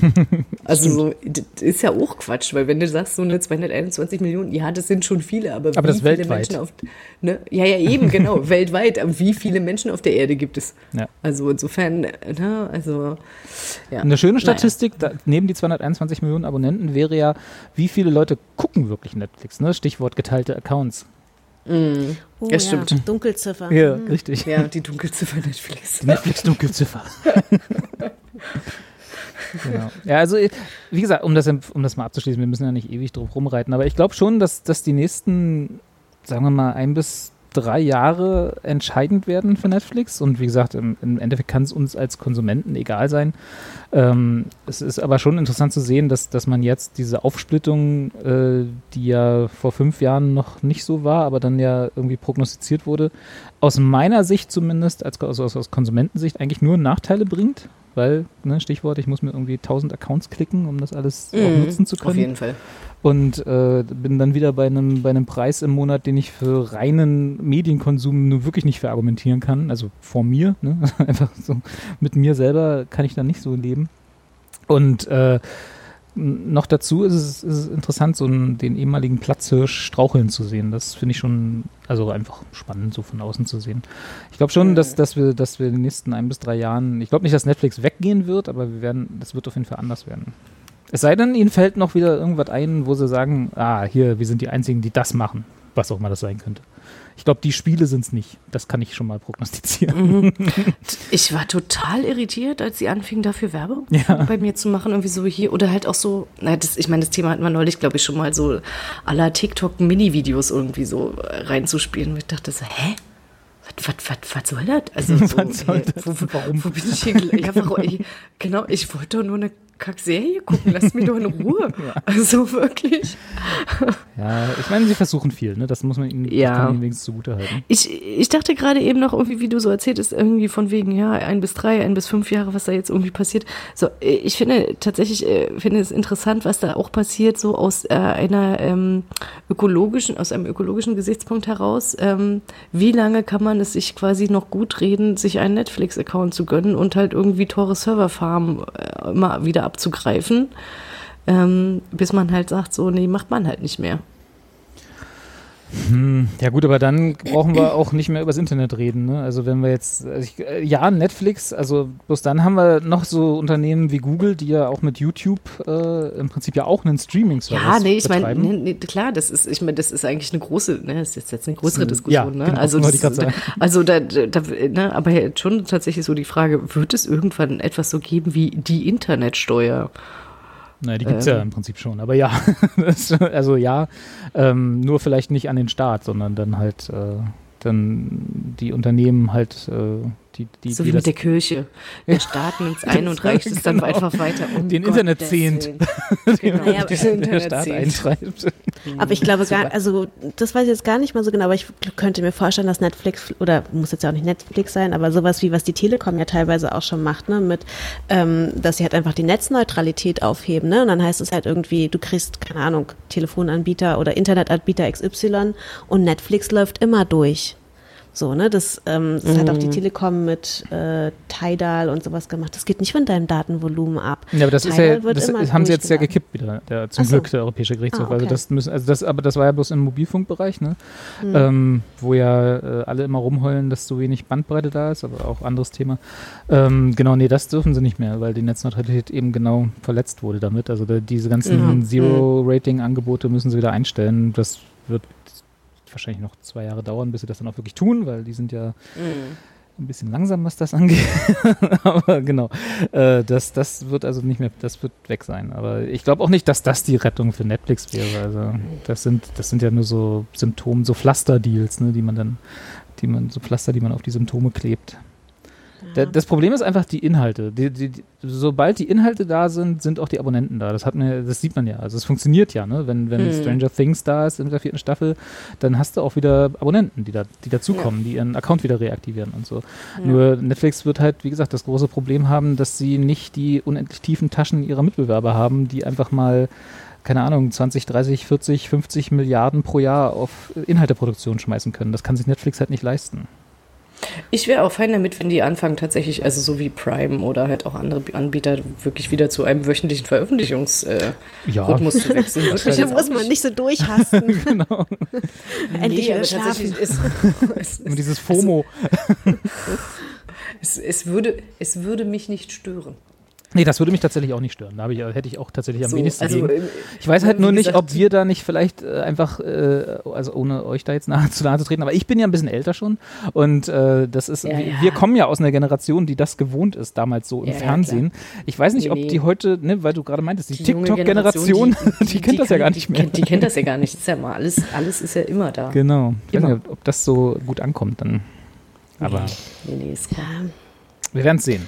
Also so, das ist ja auch Quatsch, weil wenn du sagst, so eine 221 Millionen, ja, das sind schon viele, aber, Aber wie das viele weltweit. Menschen auf, ne? Ja, ja, eben, genau, weltweit, aber wie viele Menschen auf der Erde gibt es? Ja. Also insofern, ne, also ja. Eine schöne Naja. Statistik, da, neben die 221 Millionen Abonnenten, wäre ja, wie viele Leute gucken wirklich Netflix, ne? Stichwort geteilte Accounts. Oh, Ja, stimmt. Dunkelziffer. Ja, Hm. richtig. Ja, die Dunkelziffer Netflix. Die Netflix-Dunkelziffer. genau. Ja, also wie gesagt, um das, um das mal abzuschließen, wir müssen ja nicht ewig drauf rumreiten, aber ich glaube schon, dass, dass die nächsten, sagen wir mal, ein bis drei Jahre entscheidend werden für Netflix. Und wie gesagt, im, im Endeffekt kann es uns als Konsumenten egal sein. Ähm, es ist aber schon interessant zu sehen, dass, dass man jetzt diese Aufsplittung, äh, die ja vor fünf Jahren noch nicht so war, aber dann ja irgendwie prognostiziert wurde, aus meiner Sicht zumindest, als, also aus, aus Konsumentensicht, eigentlich nur Nachteile bringt. Weil, ne, Stichwort, ich muss mir irgendwie 1000 Accounts klicken, um das alles Mhm, nutzen zu können Auf jeden Fall. Und äh, bin dann wieder bei einem, bei einem Preis im Monat, den ich für reinen Medienkonsum nur wirklich nicht verargumentieren kann. Also vor mir, ne? einfach so mit mir selber kann ich da nicht so leben. Und äh, noch dazu ist es, ist es interessant, so einen, den ehemaligen Platzhirsch straucheln zu sehen. Das finde ich schon, also einfach spannend, so von außen zu sehen. Ich glaube schon, dass, dass wir, dass wir in den nächsten ein bis drei Jahren, ich glaube nicht, dass Netflix weggehen wird, aber wir werden, das wird auf jeden Fall anders werden. Es sei denn, ihnen fällt noch wieder irgendwas ein, wo sie sagen, ah, hier, wir sind die Einzigen, die das machen. Was auch immer das sein könnte. Ich glaube, die Spiele sind es nicht. Das kann ich schon mal prognostizieren. Ich war total irritiert, als sie anfingen, dafür Werbung Ja. bei mir zu machen. Irgendwie so hier oder halt auch so, na, das, ich meine, das Thema hatten wir neulich, glaube ich, schon mal so aller TikTok-Mini-Videos irgendwie so reinzuspielen. Und ich dachte so, hä? Was, was, was, was soll das? Also, so, Was soll das? Wo, wo, Warum? wo bin ich hier? Ja, genau, ich wollte doch nur eine Kackserie gucken. Lass mich doch in Ruhe. Also wirklich. ja, ich meine, sie versuchen viel, ne? Das muss man ihnen, Ja. kann man ihnen wenigstens zugutehalten. Ich, ich dachte gerade eben noch irgendwie, wie du so erzähltest, irgendwie von wegen, ja, ein bis drei, ein bis fünf Jahre, was da jetzt irgendwie passiert. So, ich finde tatsächlich, äh, finde es interessant, was da auch passiert, so aus äh, einer ähm, ökologischen, aus einem ökologischen Gesichtspunkt heraus. Ähm, wie lange kann man es sich quasi noch gut reden, sich einen Netflix-Account zu gönnen und halt irgendwie teure Serverfarmen äh, immer wieder abzugreifen, ähm, bis man halt sagt, so, nee, macht man halt nicht mehr. Hm, ja gut, aber dann brauchen wir auch nicht mehr übers Internet reden. Ne? Also wenn wir jetzt, also ich, äh, ja, Netflix, also bloß dann haben wir noch so Unternehmen wie Google, die ja auch mit YouTube äh, im Prinzip ja auch einen Streaming-Service Ja, nee, ich meine, nee, nee, klar, das ist, ich meine, das ist eigentlich eine große, ne, das ist jetzt eine größere Ja, Diskussion, ne? genau, also, das, sagen. also da, da, ne, aber schon tatsächlich so die Frage, wird es irgendwann etwas so geben wie die Internetsteuer? Naja, die gibt's Ähm. ja im Prinzip schon, aber ja, also ja, ähm, nur vielleicht nicht an den Staat, sondern dann halt äh, dann die Unternehmen halt, äh, die, die, so wie mit der Kirche. Der Staat nimmt es ein und reicht es dann Genau. einfach weiter. Um Den Internetzehnt. Genau, der. Staat eintreibt. Aber ich glaube gar, also das weiß ich jetzt gar nicht mal so genau, aber ich könnte mir vorstellen, dass Netflix oder muss jetzt ja auch nicht Netflix sein, aber sowas wie was die Telekom ja teilweise auch schon macht, ne, mit, ähm, dass sie halt einfach die Netzneutralität aufheben, ne, und dann heißt es halt irgendwie, du kriegst keine Ahnung Telefonanbieter oder Internetanbieter XY und Netflix läuft immer durch. So, ne, das, ähm, das hat auch die Telekom mit äh, Tidal und sowas gemacht. Das geht nicht von deinem Datenvolumen ab. Ja, aber das ist Tidal ja, wird das haben sie jetzt ja gekippt wieder, der, zum so. Glück der Europäische Gerichtshof. Ah, Also okay. das müssen, also das, aber das war ja bloß im Mobilfunkbereich, ne? Ähm, wo ja äh, alle immer rumheulen, dass so wenig Bandbreite da ist, aber auch anderes Thema. Ähm, genau, nee, das dürfen sie nicht mehr, weil die Netzneutralität eben genau verletzt wurde damit. Also da, diese ganzen Mhm. Zero-Rating-Angebote müssen sie wieder einstellen. Das wird wahrscheinlich noch zwei Jahre dauern, bis sie das dann auch wirklich tun, weil die sind ja ein bisschen langsam, was das angeht. Aber genau, äh, das, das wird also nicht mehr, das wird weg sein. Aber ich glaube auch nicht, dass das die Rettung für Netflix wäre. Also das sind, das sind ja nur so Symptome, so Pflasterdeals, ne, die man dann, die man, so Pflaster, die man auf die Symptome klebt. Da, das Problem ist einfach die Inhalte. Die, die, die, sobald die Inhalte da sind, sind auch die Abonnenten da. Das hat man, das sieht man ja. Also es funktioniert ja, ne? Wenn, wenn Hm. Stranger Things da ist in der vierten Staffel, dann hast du auch wieder Abonnenten, die da, die dazukommen, die ihren Account wieder reaktivieren und so. Nur Netflix wird halt, wie gesagt, das große Problem haben, dass sie nicht die unendlich tiefen Taschen ihrer Mitbewerber haben, die einfach mal keine Ahnung, 20, 30, 40, 50 Milliarden pro Jahr auf Inhalteproduktion schmeißen können. Das kann sich Netflix halt nicht leisten. Ich wäre auch fein damit, wenn die anfangen tatsächlich, also so wie Prime oder halt auch andere Anbieter, wirklich wieder zu einem wöchentlichen Veröffentlichungsrhythmus äh, Ja. Zu wechseln. Da muss man nicht so durchhasten. genau. Endlich nee, wieder aber schlafen. tatsächlich ist, es, Und dieses FOMO. es, es, würde, es würde mich nicht stören. Nee, das würde mich tatsächlich auch nicht stören. Da ich, hätte ich auch tatsächlich am So, wenigsten also, gegen. äh, Ich weiß halt nur nicht, gesagt- ob wir da nicht vielleicht äh, einfach, äh, also ohne euch da jetzt nahe zu nahe zu treten, aber ich bin ja ein bisschen älter schon und äh, das ist, Ja, wir, ja. wir kommen ja aus einer Generation, die das gewohnt ist, damals so im Ja, Fernsehen. ich weiß nicht, ob die heute, ne, weil du gerade meintest, die, Die TikTok-Generation, die, kennt das ja gar nicht die mehr. Die kennt das ja gar nicht. Das ist ja mal alles, alles ist ja immer da. Genau. Ich weiß Immer. nicht, ob das so gut ankommt dann. Aber Nee, nee, ist klar. wir werden es sehen.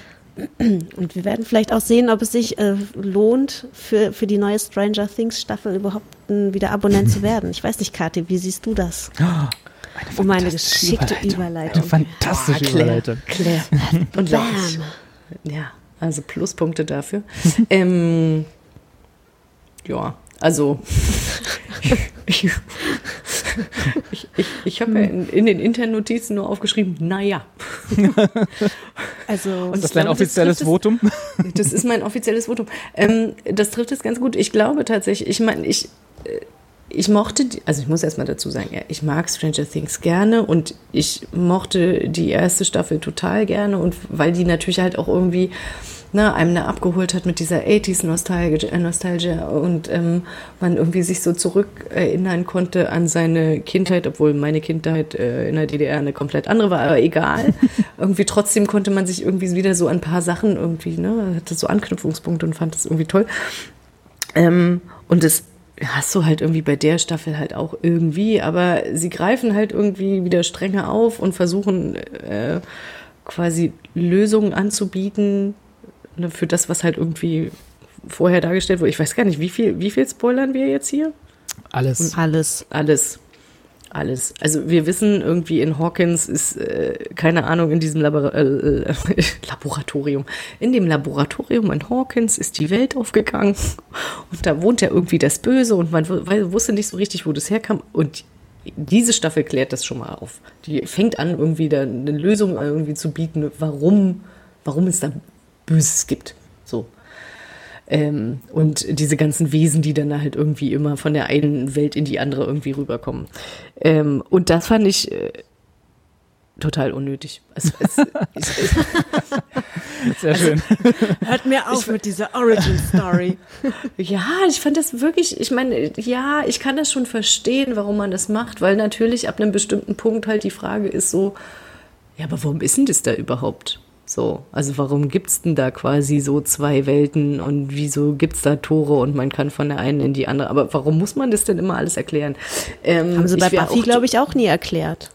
Und wir werden vielleicht auch sehen, ob es sich äh, lohnt, für, für die neue Stranger Things Staffel überhaupt ein, wieder Abonnent zu werden. Ich weiß nicht, Kathi, wie siehst du das? um eine fantastische geschickte Eine Überleitung. fantastische Boah, Claire. Überleitung. Claire. Unglaublich. Ja, also Pluspunkte dafür. ähm, ja, also ich, ich, ich, ich habe ja in, in den internen Notizen nur aufgeschrieben, naja. Also, Ist das Ich dein glaube, das offizielles trifft es- Votum? Das ist mein offizielles Votum. Ähm, das trifft es ganz gut. Ich glaube tatsächlich, ich meine, ich, äh, ich mochte, die, also ich muss erstmal dazu sagen, ja, ich mag Stranger Things gerne und ich mochte die erste Staffel total gerne und weil die natürlich halt auch irgendwie ne, einem da abgeholt hat mit dieser 80s Nostalgie, äh, Nostalgie und ähm, man irgendwie sich so zurückerinnern konnte an seine Kindheit, obwohl meine Kindheit äh, in der DDR eine komplett andere war, aber egal. irgendwie trotzdem konnte man sich irgendwie wieder so an ein paar Sachen irgendwie, ne, hatte so Anknüpfungspunkte und fand das irgendwie toll. Ähm, und das hast du halt irgendwie bei der Staffel halt auch irgendwie, aber sie greifen halt irgendwie wieder strenger auf und versuchen äh, quasi Lösungen anzubieten ne, für das, was halt irgendwie vorher dargestellt wurde. Ich weiß gar nicht, wie viel, wie viel spoilern wir jetzt hier? Alles. alles. Alles. Alles. Also wir wissen irgendwie in Hawkins ist, äh, keine Ahnung, in diesem Labor äh, äh, Laboratorium. In dem Laboratorium in Hawkins ist die Welt aufgegangen und da wohnt ja irgendwie das Böse und man wusste nicht so richtig, wo das herkam. Und diese Staffel klärt das schon mal auf. Die fängt an, irgendwie da eine Lösung irgendwie zu bieten, warum, warum es da Böses gibt. So. Ähm, und diese ganzen Wesen, die dann halt irgendwie immer von der einen Welt in die andere irgendwie rüberkommen. Ähm, und das fand ich äh, total unnötig. Es, es, es, es, Sehr schön. Hört mir auf mit dieser Origin Story. ja, ich fand das wirklich, ich meine, ja, ich kann das schon verstehen, warum man das macht, weil natürlich ab einem bestimmten Punkt halt die Frage ist so, ja, aber warum ist denn das da überhaupt? So, also warum gibt's denn da quasi so zwei Welten und wieso gibt's da Tore und man kann von der einen in die andere, aber warum muss man das denn immer alles erklären? Ähm, Haben sie bei Buffy, glaube ich, auch nie erklärt.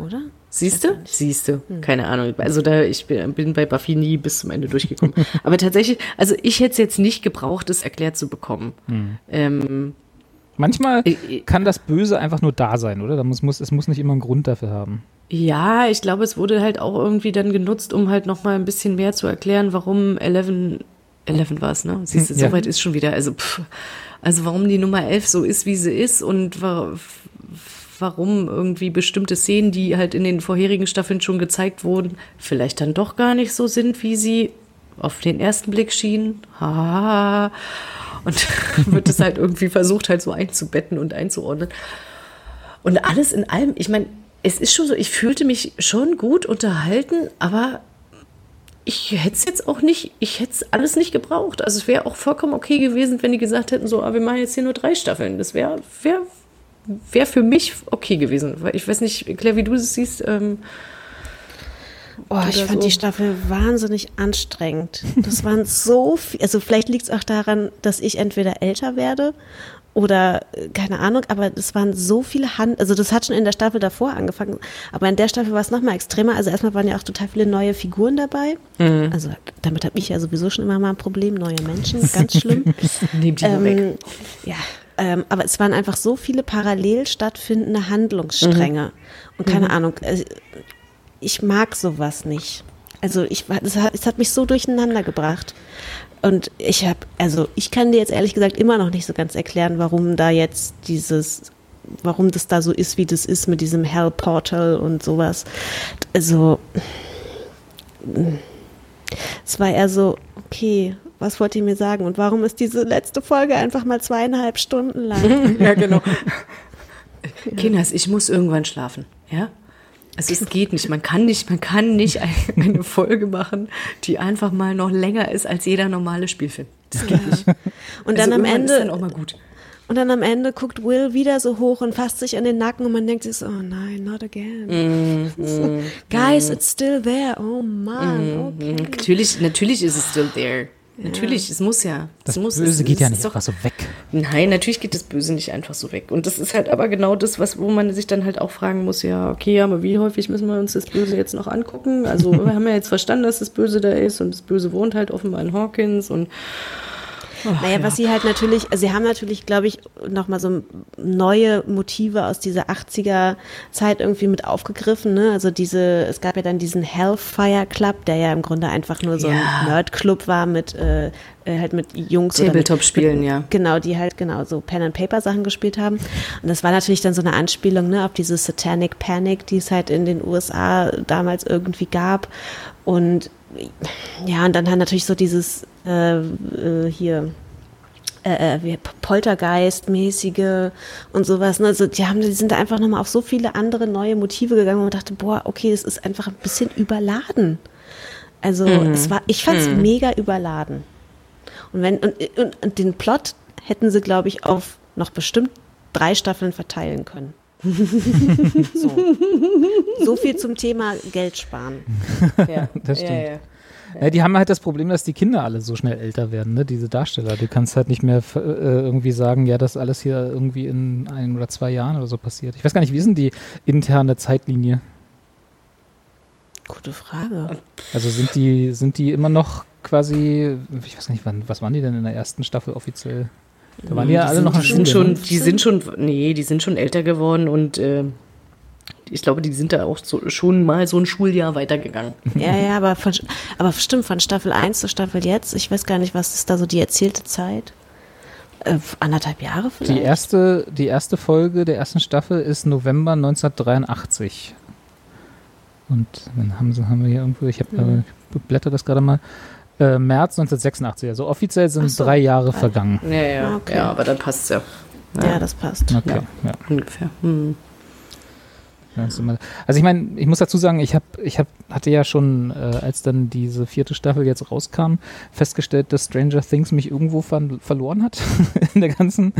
Oder? Siehst du? Siehst du. Keine Ahnung. Also da, ich bin, bin bei Buffy nie bis zum Ende durchgekommen. Aber tatsächlich, also ich hätte es jetzt nicht gebraucht, das erklärt zu bekommen. Ähm, Manchmal Ich- ich- kann das Böse einfach nur da sein, oder? Da muss, muss, es muss nicht immer einen Grund dafür haben. Ja, ich glaube, es wurde halt auch irgendwie dann genutzt, um halt noch mal ein bisschen mehr zu erklären, warum Eleven, Eleven war es, ne? Siehst du, Hm, ja. soweit ist schon wieder. Also, pff, also warum die Nummer 11 so ist, wie sie ist und wa warum irgendwie bestimmte Szenen, die halt in den vorherigen Staffeln schon gezeigt wurden, vielleicht dann doch gar nicht so sind, wie sie auf den ersten Blick schienen. Ha. Und wird es halt irgendwie versucht, halt so einzubetten und einzuordnen. Und alles in allem, ich meine, es ist schon so, ich fühlte mich schon gut unterhalten, aber ich hätte es jetzt auch nicht, ich hätte es alles nicht gebraucht. Also es wäre auch vollkommen okay gewesen, wenn die gesagt hätten, so, ah, wir machen jetzt hier nur drei Staffeln. Das wäre wär, wär für mich okay gewesen. Weil ich weiß nicht, Claire, wie du es siehst. Ähm, Oh, ich fand so. die Staffel wahnsinnig anstrengend. Das waren so viel, also vielleicht liegt es auch daran, dass ich entweder älter werde oder äh, keine Ahnung, aber das waren so viele Hand, also das hat schon in der Staffel davor angefangen, aber in der Staffel war es noch mal extremer. Also erstmal waren ja auch total viele neue Figuren dabei. Also damit habe ich ja sowieso schon immer mal ein Problem, neue Menschen, ganz schlimm. Nehmt die mal weg. Ähm, ja, ähm, aber es waren einfach so viele parallel stattfindende Handlungsstränge. Und keine Ahnung, äh, ich mag sowas nicht. Also ich es hat, es hat mich so durcheinander gebracht. Und ich habe, also ich kann dir jetzt ehrlich gesagt immer noch nicht so ganz erklären, warum da jetzt dieses, warum das da so ist, wie das ist mit diesem Hell Portal und sowas. Also es war eher so, okay, was wollt ihr mir sagen? Und warum ist diese letzte Folge einfach mal zweieinhalb Stunden lang? ja, genau. Kinders, ich muss irgendwann schlafen, ja? Also es geht nicht. Man kann nicht, man kann nicht eine Folge machen, die einfach mal noch länger ist als jeder normale Spielfilm. Das geht nicht. Und Also dann am Ende ist dann auch mal gut. und dann am Ende guckt Will wieder so hoch und fasst sich an den Nacken und man denkt sich so, oh nein, not again. so, Guys, it's still there. Oh Mann, okay. Natürlich, natürlich ist es still there. Natürlich, es muss ja. Das es muss, Böse es, geht ja nicht doch- einfach so weg. Nein, natürlich geht das Böse nicht einfach so weg. Und das ist halt aber genau das, was, wo man sich dann halt auch fragen muss, ja, okay, aber wie häufig müssen wir uns das Böse jetzt noch angucken? Also wir haben ja jetzt verstanden, dass das Böse da ist und das Böse wohnt halt offenbar in Hawkins und Naja, was sie halt natürlich, also sie haben natürlich, glaube ich, nochmal so neue Motive aus dieser 80er Zeit irgendwie mit aufgegriffen, ne? Also diese, es gab ja dann diesen Hellfire Club, der ja im Grunde einfach nur so Ja. ein Nerd-Club war mit, äh, äh, halt mit Jungs Tabletop-Spielen, mit, ja. Genau, die halt genau so Pen and Paper Sachen gespielt haben. Und das war natürlich dann so eine Anspielung, ne, auf diese Satanic Panic, die es halt in den USA damals irgendwie gab. Und ja, und dann hat natürlich so dieses äh, äh, hier äh, äh, Poltergeist-mäßige und sowas. Ne? Also die haben, die sind da einfach nochmal auf so viele andere neue Motive gegangen, wo man dachte, boah, okay, es ist einfach ein bisschen überladen. Also es war, ich fand es mega überladen. Und wenn und, und, und den Plot hätten sie, glaube ich, auf noch bestimmt drei Staffeln verteilen können. So. so viel zum Thema Geld sparen. ja, Das stimmt. Ja, ja. Ja, die haben halt das Problem, dass die Kinder alle so schnell älter werden, ne? diese Darsteller. Du kannst halt nicht mehr äh, irgendwie sagen, ja, das alles hier irgendwie in ein oder zwei Jahren oder so passiert. Ich weiß gar nicht, wie ist denn die interne Zeitlinie? Gute Frage. Also sind die, sind die immer noch quasi, ich weiß gar nicht, wann, was waren die denn in der ersten Staffel offiziell? Da waren die ja Die alle sind, noch in die Schule. sind schon, ne? die sind schon, nee, die sind schon älter geworden und äh, ich glaube, die sind da auch so, schon mal so ein Schuljahr weitergegangen. Ja, ja, aber, von, aber stimmt, von Staffel 1 zur Staffel jetzt, ich weiß gar nicht, was ist da so die erzählte Zeit? Äh, anderthalb Jahre vielleicht? Die erste, die erste Folge der ersten Staffel ist November 1983. Und dann haben, sie, haben wir hier irgendwo, ich habe Mhm. äh, blätter das gerade mal, äh, März 1986. Also offiziell sind so. drei Jahre vergangen. Ja, ja, Ah, okay. ja, aber dann passt's ja. ja, das passt. Okay, ja. ungefähr. Hm. Ja, Also ich meine, ich muss dazu sagen, ich habe, ich hab, hatte ja schon, äh, als dann diese vierte Staffel jetzt rauskam, festgestellt, dass Stranger Things mich irgendwo ver verloren hat in der ganzen.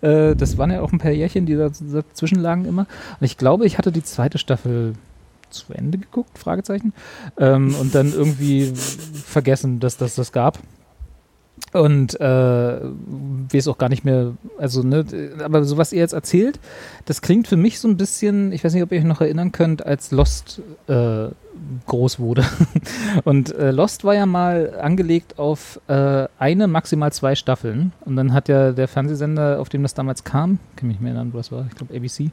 Äh, das waren ja auch ein paar Jährchen, die da dazwischen lagen immer. Und ich glaube, ich hatte die zweite Staffel zu Ende geguckt, Fragezeichen, ähm, und dann irgendwie vergessen, dass das das gab. Und äh, weiß auch gar nicht mehr, also, ne, aber so was ihr jetzt erzählt, das klingt für mich so ein bisschen, ich weiß nicht, ob ihr euch noch erinnern könnt, als Lost äh, groß wurde. Und äh, Lost war ja mal angelegt auf äh, eine, maximal zwei Staffeln. Und dann hat ja der Fernsehsender, auf dem das damals kam, kann mich nicht mehr erinnern, wo das war, ich glaube ABC,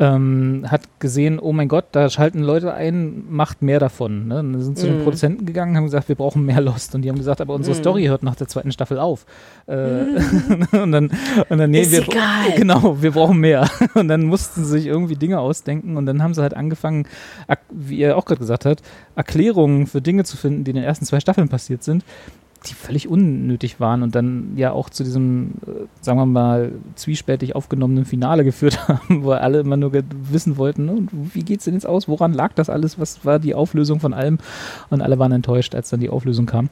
ähm, hat gesehen, oh mein Gott, da schalten Leute ein, macht mehr davon. Ne? Und dann sind zu den Produzenten gegangen, haben gesagt, wir brauchen mehr Lost. Und die haben gesagt, aber unsere Story hört nach der zweiten Staffel auf. Äh, und dann, und dann nee, Ist wir, egal. genau, wir brauchen mehr. Und dann mussten sie sich irgendwie Dinge ausdenken und dann haben sie halt angefangen, wie ihr auch gerade gesagt habt, Erklärungen für Dinge zu finden, die in den ersten zwei Staffeln passiert sind, die völlig unnötig waren und dann ja auch zu diesem, äh, sagen wir mal, zwiespältig aufgenommenen Finale geführt haben, wo alle immer nur wissen wollten, ne, wie geht's denn jetzt aus, woran lag das alles, was war die Auflösung von allem und alle waren enttäuscht, als dann die Auflösung kam.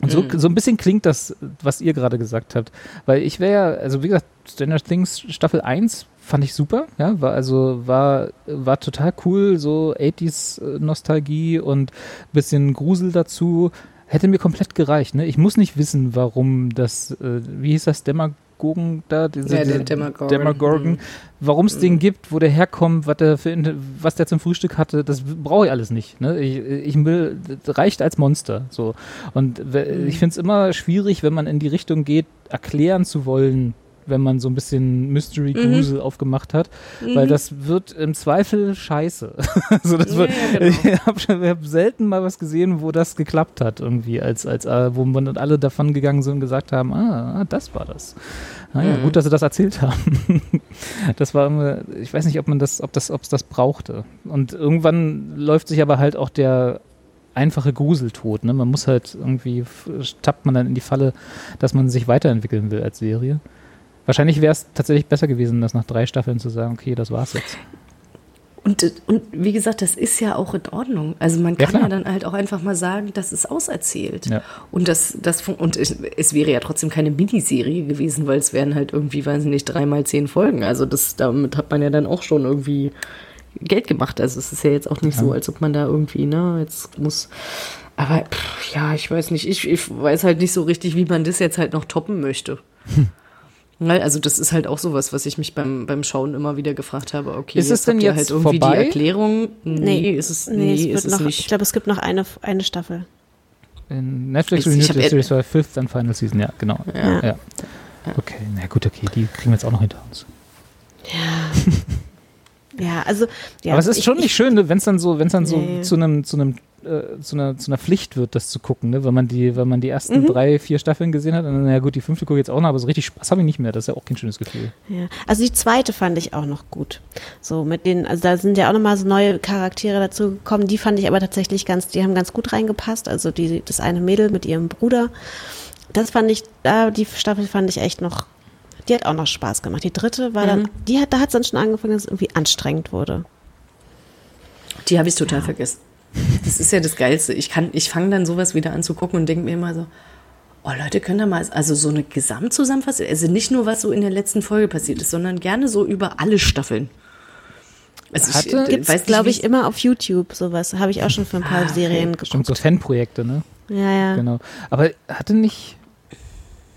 Und so, so ein bisschen klingt das, was ihr gerade gesagt habt. Weil ich wäre ja, also wie gesagt, Stranger Things Staffel 1 fand ich super, ja, war also war war total cool, so 80s äh, Nostalgie und bisschen Grusel dazu, hätte mir komplett gereicht, ne? Ich muss nicht wissen, warum das äh, wie hieß das Demagogen da, diese, Ja, der diese Demogorgon. Demogorgon, Mhm. warum es den gibt, wo der herkommt, was der für was der zum Frühstück hatte, das brauche ich alles nicht, ne? Ich, ich will reicht als Monster, so. Und we- ich finde es immer schwierig, wenn man in die Richtung geht, erklären zu wollen, wenn man so ein bisschen Mystery Grusel aufgemacht hat, weil das wird im Zweifel scheiße. also das wird, Ja, ja, genau. Ich habe hab selten mal was gesehen, wo das geklappt hat irgendwie, als als äh, wo man dann alle davon gegangen sind und gesagt haben, ah, ah, das war das. Naja, gut, dass sie das erzählt haben. das war immer, ich weiß nicht, ob man das, ob das, ob es das brauchte. Und irgendwann läuft sich aber halt auch der einfache Gruseltod. Ne? Man muss halt irgendwie, tappt man dann in die Falle, dass man sich weiterentwickeln will als Serie. Wahrscheinlich wäre es tatsächlich besser gewesen, das nach drei Staffeln zu sagen, okay, das war's jetzt. Und, und wie gesagt, das ist ja auch in Ordnung. Also man Ja, kann ja, klar. dann halt auch einfach mal sagen, das ist auserzählt. Ja. Und das, das und es, wäre ja trotzdem keine Miniserie gewesen, weil es wären halt irgendwie, weiß ich nicht, dreimal zehn Folgen. Also das, damit hat man ja dann auch schon irgendwie Geld gemacht. Also es ist ja jetzt auch nicht so, als ob man da irgendwie, ne, jetzt muss. Aber pff, ja, ich weiß nicht, ich, ich weiß halt nicht so richtig, wie man das jetzt halt noch toppen möchte. Ne, Also das ist halt auch sowas, was ich mich beim, beim Schauen immer wieder gefragt habe. Okay, Ist es denn jetzt halt irgendwie vorbei? die Erklärung? Nee, ist es, nee, es ist wird es noch, nicht. ich glaube, es gibt noch eine, eine Staffel. In Netflix renewed the eher- series for fifth and final season, ja, genau. Ja. Ja. Okay, na gut, okay, die kriegen wir jetzt auch noch hinter uns. Ja, also. Ja, Aber es ist ich- schon nicht schön, ne, wenn es dann so, wenn es dann so Nee. zu einem, zu einem, äh, zu einer, zu einer Pflicht wird, das zu gucken, ne? Wenn man die, wenn man die ersten Mhm. drei, vier Staffeln gesehen hat, und dann, na gut, die fünfte gucke ich jetzt auch noch, aber so richtig Spaß habe ich nicht mehr. Das ist ja auch kein schönes Gefühl. Ja. Also die zweite fand ich auch noch gut. So mit den, also da sind ja auch nochmal so neue Charaktere dazu gekommen. Die fand ich aber tatsächlich ganz, die haben ganz gut reingepasst. Also die, das eine Mädel mit ihrem Bruder. Das fand ich, da die Staffel fand ich echt noch, die hat auch noch Spaß gemacht. Die dritte war dann, die hat, da hat es dann schon angefangen, dass es irgendwie anstrengend wurde. Die habe ich total vergessen. Das ist ja das Geilste. Ich kann, ich fange dann sowas wieder an zu gucken und denke mir immer so, oh Leute, können da mal, also so eine Gesamtzusammenfassung, also nicht nur, was so in der letzten Folge passiert ist, sondern gerne so über alle Staffeln. Also ich Hatte- äh, Gibt's, glaube ich, immer auf YouTube sowas. Habe ich auch schon für ein paar Ah, okay. Serien Stimmt, so geguckt. Fanprojekte, ne? Ja, ja. Genau. Aber hatte nicht.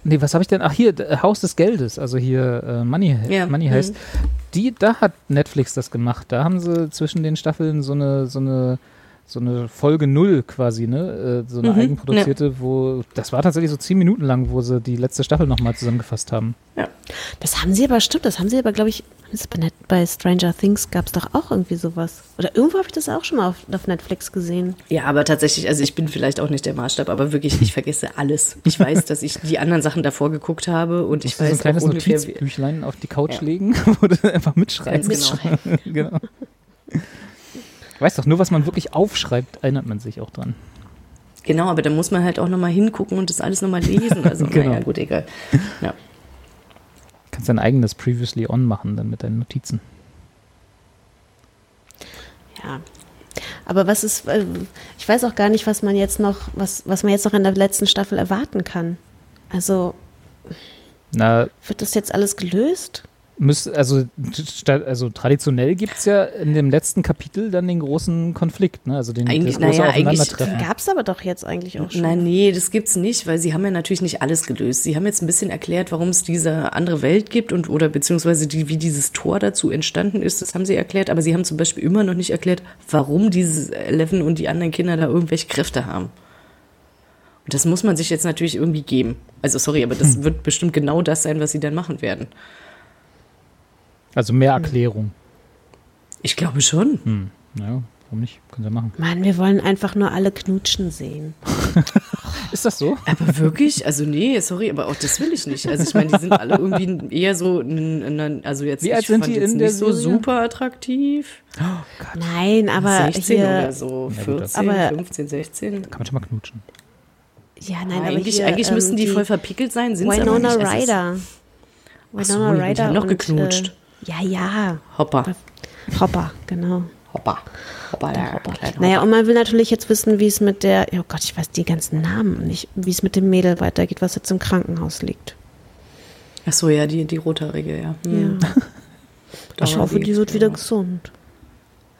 Nee, was habe ich denn? Ach, hier, äh, Haus des Geldes, also hier äh, Money, Ja, Money mhm. heißt. Die, da hat Netflix das gemacht. Da haben sie zwischen den Staffeln so eine, so eine, so eine Folge Null quasi, ne? Äh, so eine Mhm, eigenproduzierte, wo, das war tatsächlich so zehn Minuten lang, wo sie die letzte Staffel nochmal zusammengefasst haben. Das haben sie aber, stimmt, das haben sie aber, glaube ich, bei, Stranger Things gab es doch auch irgendwie sowas. Oder irgendwo habe ich das auch schon mal auf, auf Netflix gesehen. Ja, aber tatsächlich, also ich bin vielleicht auch nicht der Maßstab, aber wirklich, ich vergesse alles. Ich weiß, dass ich die anderen Sachen davor geguckt habe und ich du so ein weiß kleines auch ungefähr, wie, Notizbüchlein auf die Couch Ja. legen, wo du einfach mitschreibst. Ganz genau. Weißt doch, nur was man wirklich aufschreibt, erinnert man sich auch dran. Genau, aber da muss man halt auch nochmal hingucken und das alles nochmal lesen. Also, Genau. naja, gut, egal. Ja. Kannst dein eigenes Previously On machen, dann mit deinen Notizen. Ja. Aber was ist, äh, ich weiß auch gar nicht, was man jetzt noch, was, was man jetzt noch in der letzten Staffel erwarten kann. Also, Na, wird das jetzt alles gelöst? Müsst, also, also traditionell gibt es ja in dem letzten Kapitel dann den großen Konflikt, ne? Also den Eigentlich- das große naja, eigentlich- Aufeinandertreffen. Gab es aber doch jetzt eigentlich auch schon. Nein, nee, das gibt's nicht, weil sie haben ja natürlich nicht alles gelöst. Sie haben jetzt ein bisschen erklärt, warum es diese andere Welt gibt und oder beziehungsweise die, wie dieses Tor dazu entstanden ist, das haben sie erklärt, aber sie haben zum Beispiel immer noch nicht erklärt, warum diese Eleven und die anderen Kinder da irgendwelche Kräfte haben. Und das muss man sich jetzt natürlich irgendwie geben. Also sorry, aber das wird bestimmt genau das sein, was sie dann machen werden. Also mehr Erklärung. Ich glaube schon. Hm. Naja, warum nicht? Können sie machen. Mann, wir wollen einfach nur alle knutschen sehen. Ist das so? Aber wirklich? Also nee, sorry, aber auch das will ich nicht. Also ich meine, die sind alle irgendwie eher so, also jetzt Wie alt sind fand die jetzt in der nicht so super attraktiv. Nein, aber 16 hier, oder so, Ja, gut, 14, aber- 15, 16. Kann man schon mal knutschen. ja, nein, aber eigentlich hier, eigentlich ähm, müssten die, voll verpickelt sein, sind sie aber Winona nicht. Ist- Ryder. Winona die Ryder haben noch und, geknutscht. Äh, ja, ja. Hoppa, Hopper, genau. hoppa, hoppa, der Hoppa. kleiner Naja, und man will natürlich jetzt wissen, wie es mit der, oh Gott, ich weiß die ganzen Namen nicht, wie es mit dem Mädel weitergeht, was jetzt im Krankenhaus liegt. Ach so, ja, die, die rothaarige, ja. Hm. Ja. Ich hoffe, die wird wieder gesund.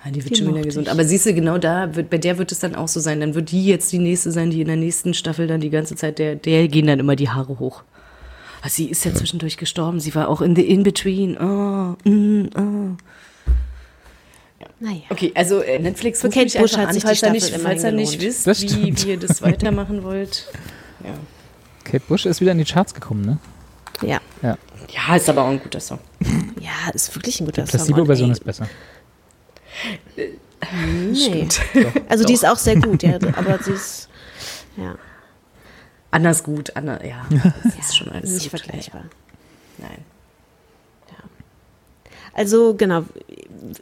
Ja, die wird Die schon wieder gesund. ich. Aber siehst du, genau da, wird, bei der wird es dann auch so sein. Dann wird die jetzt die nächste sein, die in der nächsten Staffel dann die ganze Zeit, der, der gehen dann immer die Haare hoch. Also sie ist ja zwischendurch gestorben. Sie war auch in the in-between. Oh, mm, oh. Naja. Okay, also äh, Netflix Kate mich Bush hat an, sich die falls ihr nicht, falls ihr nicht wisst, Das wie, stimmt. wie ihr das weitermachen wollt. Ja. Kate Bush ist wieder in die Charts gekommen, ne? Ja. Ja. ja, ist aber auch ein guter Song. Ja, ist wirklich ein guter Die Song. Placebo-Version Und, ist besser. ey, Nee. Also die ist auch sehr gut, ja, aber sie ist ja, Anders gut, anders, ja. Das ist schon alles nicht gut. vergleichbar. Nein. Also genau,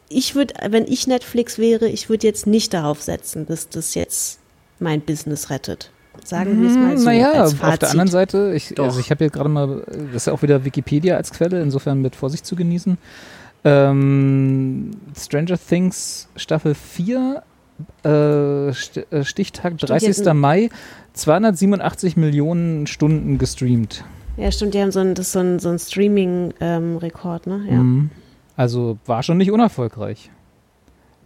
ich würde, wenn ich Netflix wäre, ich würde jetzt nicht darauf setzen, dass das jetzt mein Business rettet. Sagen wir es mal so naja, als auf der anderen Seite, ich, Doch. also ich habe hier gerade mal, das ist ja auch wieder Wikipedia als Quelle, insofern mit Vorsicht zu genießen. Ähm, Stranger Things Staffel 4, äh, äh, Stichtag 30. die hatten- Mai, 287 Millionen Stunden gestreamt. Ja, stimmt, die haben so ein, das so ein, so ein Streaming-Rekord, ne? Ja. Mhm. Also war schon nicht unerfolgreich.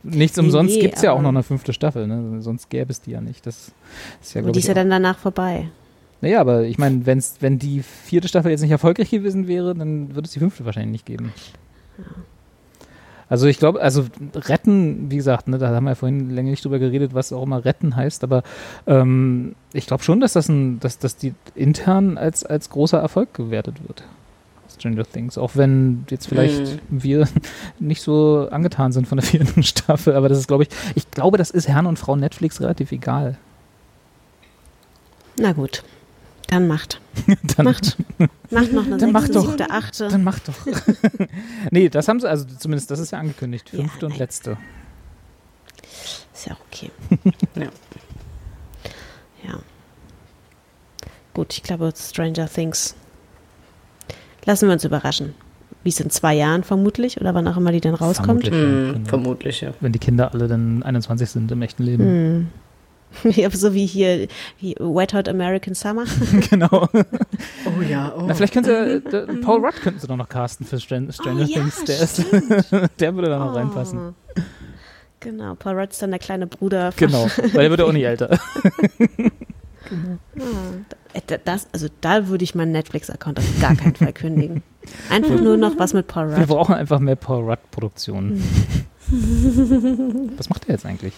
Nichts umsonst nee, gibt es ja auch noch eine fünfte Staffel, ne? sonst gäbe es die ja nicht. Das ist ja, Und die ist ja dann danach vorbei. Naja, aber ich meine, wenn's, wenn die vierte Staffel jetzt nicht erfolgreich gewesen wäre, dann würde es die fünfte wahrscheinlich nicht geben. Also ich glaube, also retten, wie gesagt, ne, da haben wir ja vorhin länger nicht drüber geredet, was auch immer retten heißt, aber ähm, ich glaube schon, dass das ein, dass, dass die intern als, als großer Erfolg gewertet wird. Stranger Things, auch wenn jetzt vielleicht wir nicht so angetan sind von der vierten Staffel, aber das ist, glaube ich, ich glaube, das ist Herrn und Frau Netflix relativ egal. Na gut, dann macht. Dann, Macht. Macht noch eine Dann mach sechste, doch. siebte, achte. Dann mach doch. nee, das haben sie, also zumindest das ist ja angekündigt. Ja, Fünfte und nein. letzte. Ist ja okay. Ja. Ja. Gut, ich glaube, Stranger Things. Lassen wir uns überraschen. Wie es in zwei Jahren vermutlich oder wann auch immer die dann rauskommt. Vermutlich, ja, Mhm, genau. Vermutlich, ja. Wenn die Kinder alle dann 21 sind im echten Leben. Hm. Ja, so wie hier wie Wet Hot American Summer. genau. Oh ja, oh. Na, vielleicht können sie, äh, der- Paul Rudd könnten sie doch noch casten für Stran Stranger Oh ja, Things. Der, ist, der würde da noch reinpassen. Oh. Genau, Paul Rudd ist dann der kleine Bruder. von- Genau, weil der wird ja auch nicht älter. Äh, da- Das, also da würde ich meinen Netflix-Account auf gar keinen Fall kündigen. Einfach nur noch was mit Paul Wir Rudd. brauchen einfach mehr Paul Rudd-Produktionen. Was macht der jetzt eigentlich?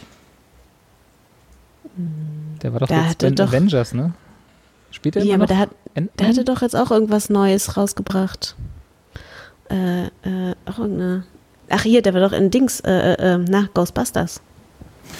Der war doch Der jetzt den doch- Avengers, ne? Spielt er Ja, aber der, hat, der hatte doch jetzt auch irgendwas Neues rausgebracht. Äh, äh, auch irgendeine. Ach hier, der war doch in Dings, äh, äh, äh, na, Ghostbusters.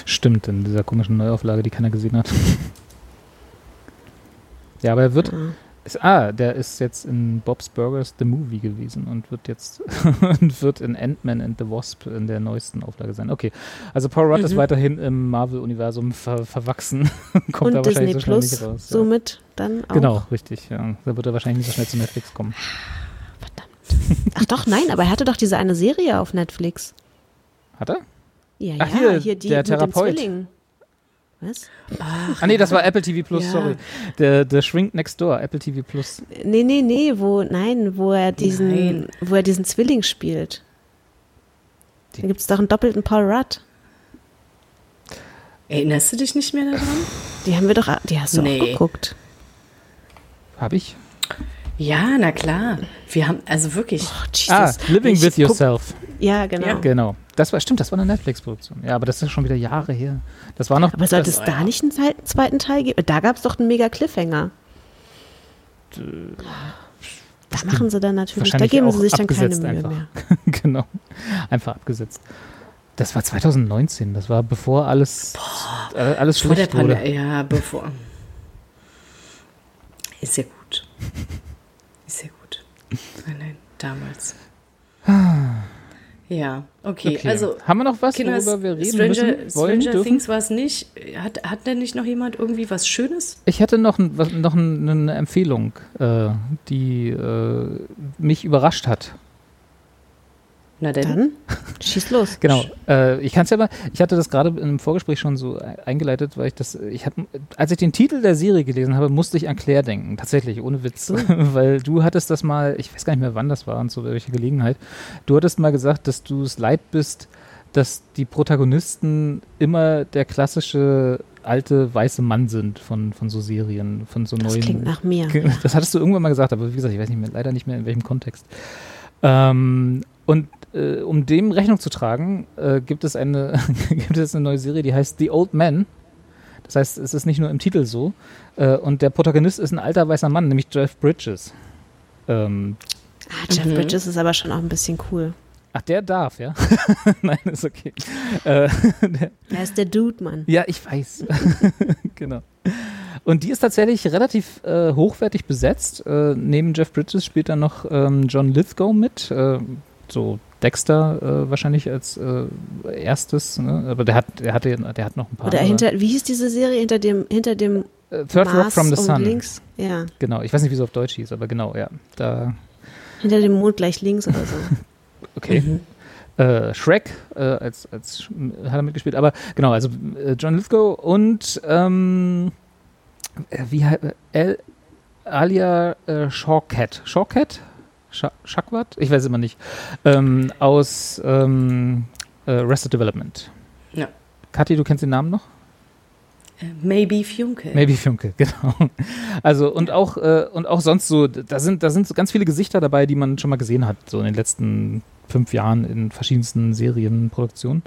Stimmt, in dieser komischen Neuauflage, die keiner gesehen hat. ja, aber er wird. Ah. Ist, ah, der ist jetzt in Bob's Burgers The Movie gewesen und wird jetzt und wird in Ant-Man and the Wasp in der neuesten Auflage sein. Okay, also Paul Rudd ist Mhm. weiterhin im Marvel-Universum ver verwachsen. Kommt da Und wahrscheinlich Disney so schnell Plus nicht raus. ja. somit dann auch. Genau, richtig. Ja. Da wird er wahrscheinlich nicht so schnell zu Netflix kommen. Ach doch, nein, aber er hatte doch diese eine Serie auf Netflix. Hat er? Ja, Ach, ja, hier, die der mit dem Therapeut. Zwilling. Was? Ah, nee, das war Apple TV Plus, Ja. sorry. Der, der Shrink Next Door, Apple TV Plus. Nee, nee, nee, wo, nein, wo er diesen, Nein. wo er diesen Zwilling spielt. Die- Da gibt es doch einen doppelten Paul Rudd. Erinnerst du dich nicht mehr daran? Die haben wir doch, die hast du Nee. auch geguckt. Hab ich? Ja, na klar. Wir haben, also wirklich. Oh, Jesus. Ah, Living Ich with Yourself. Ja, genau. Ja. Genau. Das war, stimmt, das war eine Netflix-Produktion. Ja, aber das ist schon wieder Jahre her. Das war noch. Aber sollte es da nicht einen zweiten Teil geben? Da gab es doch einen mega Cliffhanger. Da machen sie dann natürlich, da geben sie sich dann keine Mühe einfach. mehr. genau. Einfach abgesetzt. Das war 2019. Das war bevor alles, äh, alles Vor der schlecht wurde. Ja, bevor. Ist ja gut. Ist ja gut. Nein, nein, damals. Ja, okay. Okay. Also, Haben wir noch was, Kinders, worüber wir reden Stranger, müssen? Wollen, Stranger dürfen? Things war es nicht. Hat, hat denn nicht noch jemand irgendwie was Schönes? Ich hätte noch, ein, noch ein, eine Empfehlung, äh, die äh, mich überrascht hat. Na denn? Dann schieß los. Genau. Äh, ich kann es ja mal, ich hatte das gerade im Vorgespräch schon so e- eingeleitet, weil ich das, ich habe, als ich den Titel der Serie gelesen habe, musste ich an Claire denken. Tatsächlich, ohne Witz. weil du hattest das mal, ich weiß gar nicht mehr, wann das war und zu welcher Gelegenheit. Du hattest mal gesagt, dass du es leid bist, dass die Protagonisten immer der klassische alte weiße Mann sind von, von so Serien, von so Das neuen. klingt nach mir. Das hattest du irgendwann mal gesagt, aber wie gesagt, ich weiß nicht mehr, leider nicht mehr in welchem Kontext. Ähm, und äh, um dem Rechnung zu tragen, äh, gibt es eine gibt es eine neue Serie, die heißt The Old Man. Das heißt, es ist nicht nur im Titel so. Äh, und der Protagonist ist ein alter weißer Mann, nämlich Jeff Bridges. Ähm, Ah, Jeff Mhm. Bridges ist aber schon auch ein bisschen cool. ach, der darf, ja? Nein, ist okay. Äh, der, Er ist der Dude, Mann. Ja, ich weiß. genau. Und die ist tatsächlich relativ äh, hochwertig besetzt. Äh, neben Jeff Bridges spielt dann noch ähm, John Lithgow mit. Äh, so Dexter äh, wahrscheinlich als äh, erstes. Ne? Aber der hat, der, hatte, der hat noch ein paar. Oder hinter, wie hieß diese Serie? Hinter dem, hinter dem äh, Third Rock Mars from the Sun. links? Ja. Genau. Ich weiß nicht, wie es auf Deutsch hieß, aber genau, ja. Da, Hinter dem Mond gleich links oder so. Okay. Äh, Shrek äh, als, als hat er mitgespielt, aber genau, also äh, John Lithgow und ähm, äh, wie heißt Alia äh, Shawkat. Shawkat? Shakwat? Ich weiß immer nicht. Ähm, aus ähm, äh, Arrested Development. Ja. Kathi, du kennst den Namen noch? Maybe Funke. Maybe Funke, genau. Also und auch äh, und auch sonst so, da sind da sind so ganz viele Gesichter dabei, die man schon mal gesehen hat, so in den letzten fünf Jahren in verschiedensten Serienproduktionen.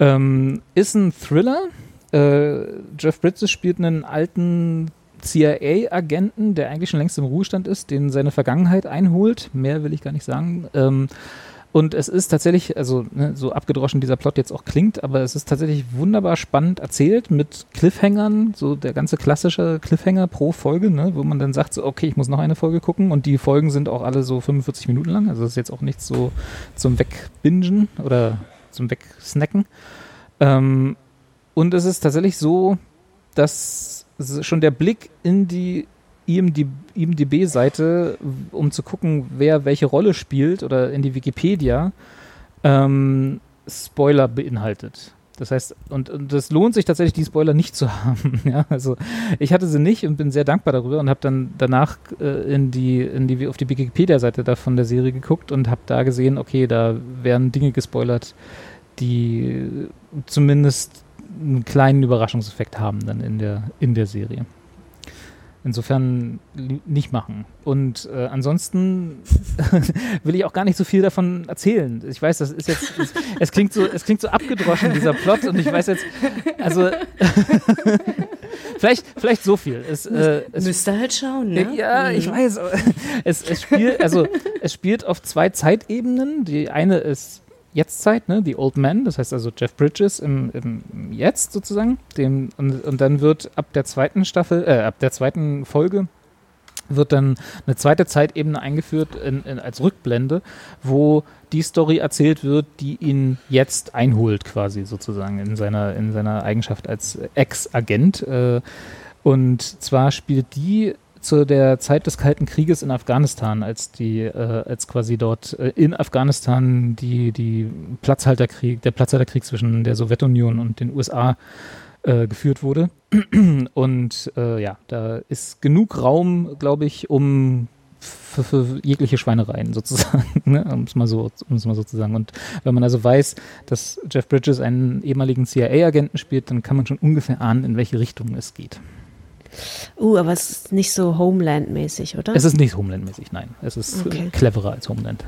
Ähm, ist ein Thriller. Äh, Jeff Bridges spielt einen alten CIA-Agenten, der eigentlich schon längst im Ruhestand ist, den seine Vergangenheit einholt. Mehr will ich gar nicht sagen. Ähm, und es ist tatsächlich, also ne, so abgedroschen dieser Plot jetzt auch klingt, aber es ist tatsächlich wunderbar spannend erzählt mit Cliffhangern, so der ganze klassische Cliffhanger pro Folge, ne, wo man dann sagt, so, okay, ich muss noch eine Folge gucken und die Folgen sind auch alle so 45 Minuten lang, also das ist jetzt auch nichts so zum Wegbingen oder zum Wegsnacken. Ähm, und es ist tatsächlich so, dass schon der Blick in die IMDb IMDb-Seite, um zu gucken, wer welche Rolle spielt, oder in die Wikipedia, ähm, Spoiler beinhaltet. Das heißt, und, und das lohnt sich tatsächlich, die Spoiler nicht zu haben. ja, also ich hatte sie nicht und bin sehr dankbar darüber und habe dann danach äh, in die, in die, auf die Wikipedia-Seite von der Serie geguckt und habe da gesehen, okay, da werden Dinge gespoilert, die zumindest einen kleinen Überraschungseffekt haben dann in der, in der Serie. Insofern nicht machen. Und äh, ansonsten will ich auch gar nicht so viel davon erzählen. Ich weiß, das ist jetzt, es, es klingt so, es klingt so abgedroschen, dieser Plot, und ich weiß jetzt, also vielleicht, vielleicht so viel. Es, äh, es, Müsst ihr halt schauen, ne? ja, ich weiß. aber Es, es spielt, also es spielt auf zwei Zeitebenen. Die eine ist Jetztzeit, ne, die Old Man, das heißt also Jeff Bridges im, im Jetzt sozusagen. Dem, und, und dann wird ab der zweiten Staffel, äh, ab der zweiten Folge wird dann eine zweite Zeitebene eingeführt in, in, als Rückblende, wo die Story erzählt wird, die ihn jetzt einholt, quasi sozusagen in seiner, in seiner Eigenschaft als Ex-Agent. Äh, und zwar spielt die zu der Zeit des Kalten Krieges in Afghanistan, als die, äh, als quasi dort äh, in Afghanistan die, die Platzhalterkrieg, der Platzhalterkrieg zwischen der Sowjetunion und den USA äh, geführt wurde. Und äh, ja, da ist genug Raum, glaube ich, um für, für jegliche Schweinereien sozusagen, ne? um es mal so, um es mal so zu sagen. Und wenn man also weiß, dass Jeff Bridges einen ehemaligen CIA-Agenten spielt, dann kann man schon ungefähr ahnen, in welche Richtung es geht. Uh, aber es ist nicht so Homeland-mäßig, oder? Es ist nicht Homeland-mäßig, nein. Es ist Okay. cleverer als Homeland.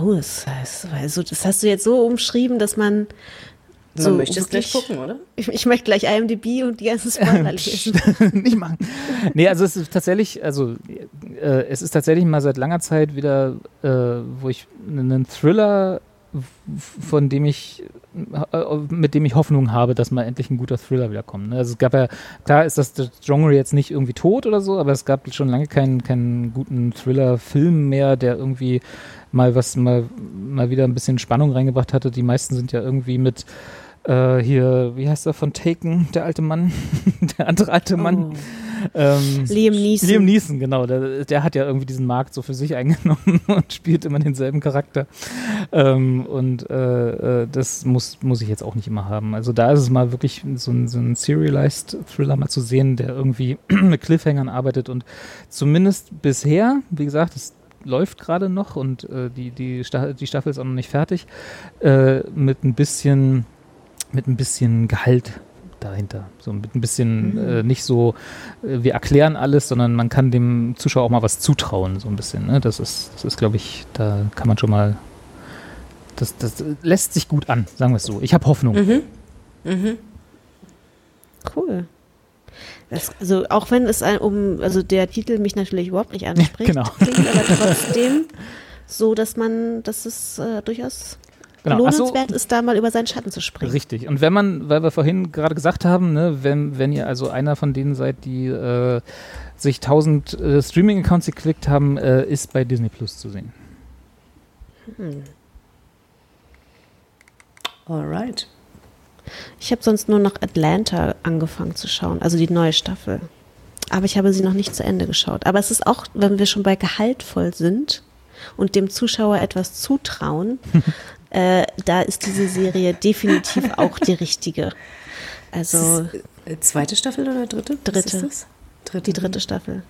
oh, das, heißt, also, das hast du jetzt so umschrieben, dass man so möchte es gleich wirklich- gucken, oder? Ich, ich möchte gleich IMDb und die ganzen Spoiler lesen. nicht machen. Nee, also es ist tatsächlich, also äh, es ist tatsächlich mal seit langer Zeit wieder, äh, wo ich einen Thriller, von dem ich, äh, mit dem ich Hoffnung habe, dass mal endlich ein guter Thriller wiederkommt. Ne? Also es gab ja, klar ist das, das Genre jetzt nicht irgendwie tot oder so, aber es gab schon lange keinen, keinen guten Thriller-Film mehr, der irgendwie mal was, mal, mal wieder ein bisschen Spannung reingebracht hatte. Die meisten sind ja irgendwie mit äh, hier, wie heißt er von Taken, der alte Mann, der andere alte Mann. Ähm, Liam Neeson. Liam Neeson, genau. Der, der hat ja irgendwie diesen Markt so für sich eingenommen und spielt immer denselben Charakter. Ähm, und äh, äh, das muss, muss ich jetzt auch nicht immer haben. Also da ist es mal wirklich so ein, so ein Serialized Thriller mal zu sehen, der irgendwie mit Cliffhangern arbeitet und zumindest bisher, wie gesagt, es läuft gerade noch und äh, die, die, Sta die Staffel ist auch noch nicht fertig, äh, mit ein bisschen mit ein bisschen Gehalt dahinter. So mit ein bisschen äh, nicht so, äh, wir erklären alles, sondern man kann dem Zuschauer auch mal was zutrauen, so ein bisschen. Ne? Das ist, das ist, glaube ich, da kann man schon mal. Das, das lässt sich gut an, sagen wir es so. Ich habe Hoffnung. Cool. Das, also auch wenn es ein, um, also der Titel mich natürlich überhaupt nicht anspricht, Genau. klingt aber trotzdem so, dass man, dass es äh, durchaus Genau. Ach so, lohnenswert ist, da mal über seinen Schatten zu springen. Richtig. Und wenn man, weil wir vorhin gerade gesagt haben, ne, wenn, wenn ihr also einer von denen seid, die äh, sich 1000 äh, Streaming-Accounts geklickt haben, äh, ist bei Disney Plus zu sehen. Alright. Ich habe sonst nur noch Atlanta angefangen zu schauen, also die neue Staffel. Aber ich habe sie noch nicht zu Ende geschaut. Aber es ist auch, wenn wir schon bei gehaltvoll sind, und dem Zuschauer etwas zutrauen, äh, da ist diese Serie definitiv auch die richtige. Also Äh, Zweite Staffel oder dritte? Was Dritte. ist das? Dritte. die dritte Staffel.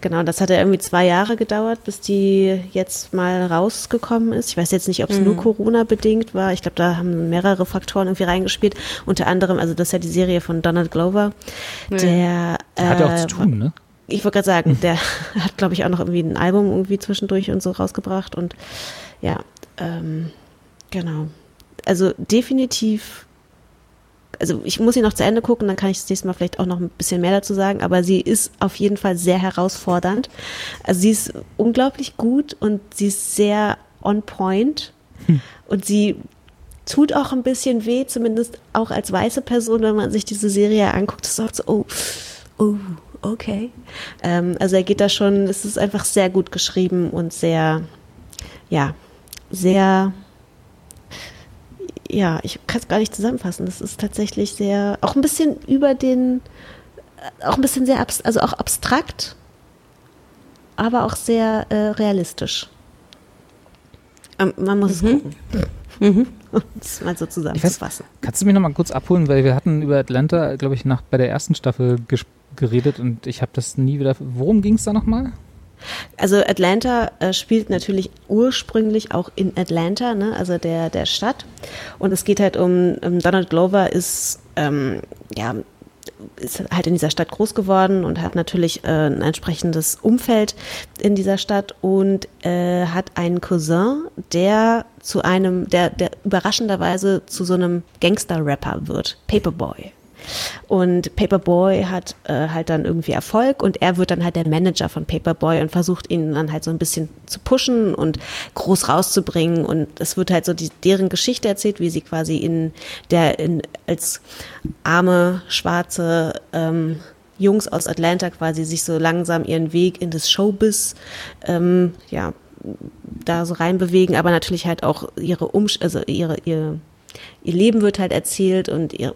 Genau, das hat ja irgendwie zwei Jahre gedauert, bis die jetzt mal rausgekommen ist. Ich weiß jetzt nicht, ob es nur Corona bedingt war. Ich glaube, da haben mehrere Faktoren irgendwie reingespielt. Unter anderem, also das ist ja die Serie von Donald Glover, der Hat ja auch äh, zu tun, ne? ich wollte gerade sagen, der hat, glaube ich, auch noch irgendwie ein Album irgendwie zwischendurch und so rausgebracht. Und ja, ähm, genau. Also definitiv, also ich muss sie noch zu Ende gucken, dann kann ich das nächste Mal vielleicht auch noch ein bisschen mehr dazu sagen, aber sie ist auf jeden Fall sehr herausfordernd. Also sie ist unglaublich gut und sie ist sehr on point und sie tut auch ein bisschen weh, zumindest auch als weiße Person, wenn man sich diese Serie anguckt, ist auch so, oh, oh, okay. Ähm, also er geht da schon, es ist einfach sehr gut geschrieben und sehr, ja, sehr, ja, ich kann es gar nicht zusammenfassen. Das ist tatsächlich sehr, auch ein bisschen über den, äh, auch ein bisschen sehr, abs also auch abstrakt, aber auch sehr äh, realistisch. Ähm, man muss es gucken. Um es mal so Ich weiß, zusammenzufassen. kannst du mich noch mal kurz abholen, weil wir hatten über Atlanta, glaube ich, nach, bei der ersten Staffel geredet und ich habe das nie wieder. Worum ging es da nochmal? Also Atlanta äh, spielt natürlich ursprünglich auch in Atlanta, ne? also der, der Stadt. Und es geht halt um, um Donald Glover ist, ähm, ja, ist halt in dieser Stadt groß geworden und hat natürlich äh, ein entsprechendes Umfeld in dieser Stadt und äh, hat einen Cousin, der zu einem, der, der überraschenderweise zu so einem Gangster-Rapper wird, Paperboy. Und Paperboy hat äh, halt dann irgendwie Erfolg und er wird dann halt der Manager von Paperboy und versucht ihn dann halt so ein bisschen zu pushen und groß rauszubringen. Und es wird halt so die, deren Geschichte erzählt, wie sie quasi in der, in, als arme, schwarze ähm, Jungs aus Atlanta quasi sich so langsam ihren Weg in das Showbiz, ähm, ja, da so reinbewegen, aber natürlich halt auch ihre Umsch also ihre, ihr, ihr Leben wird halt erzählt und ihr,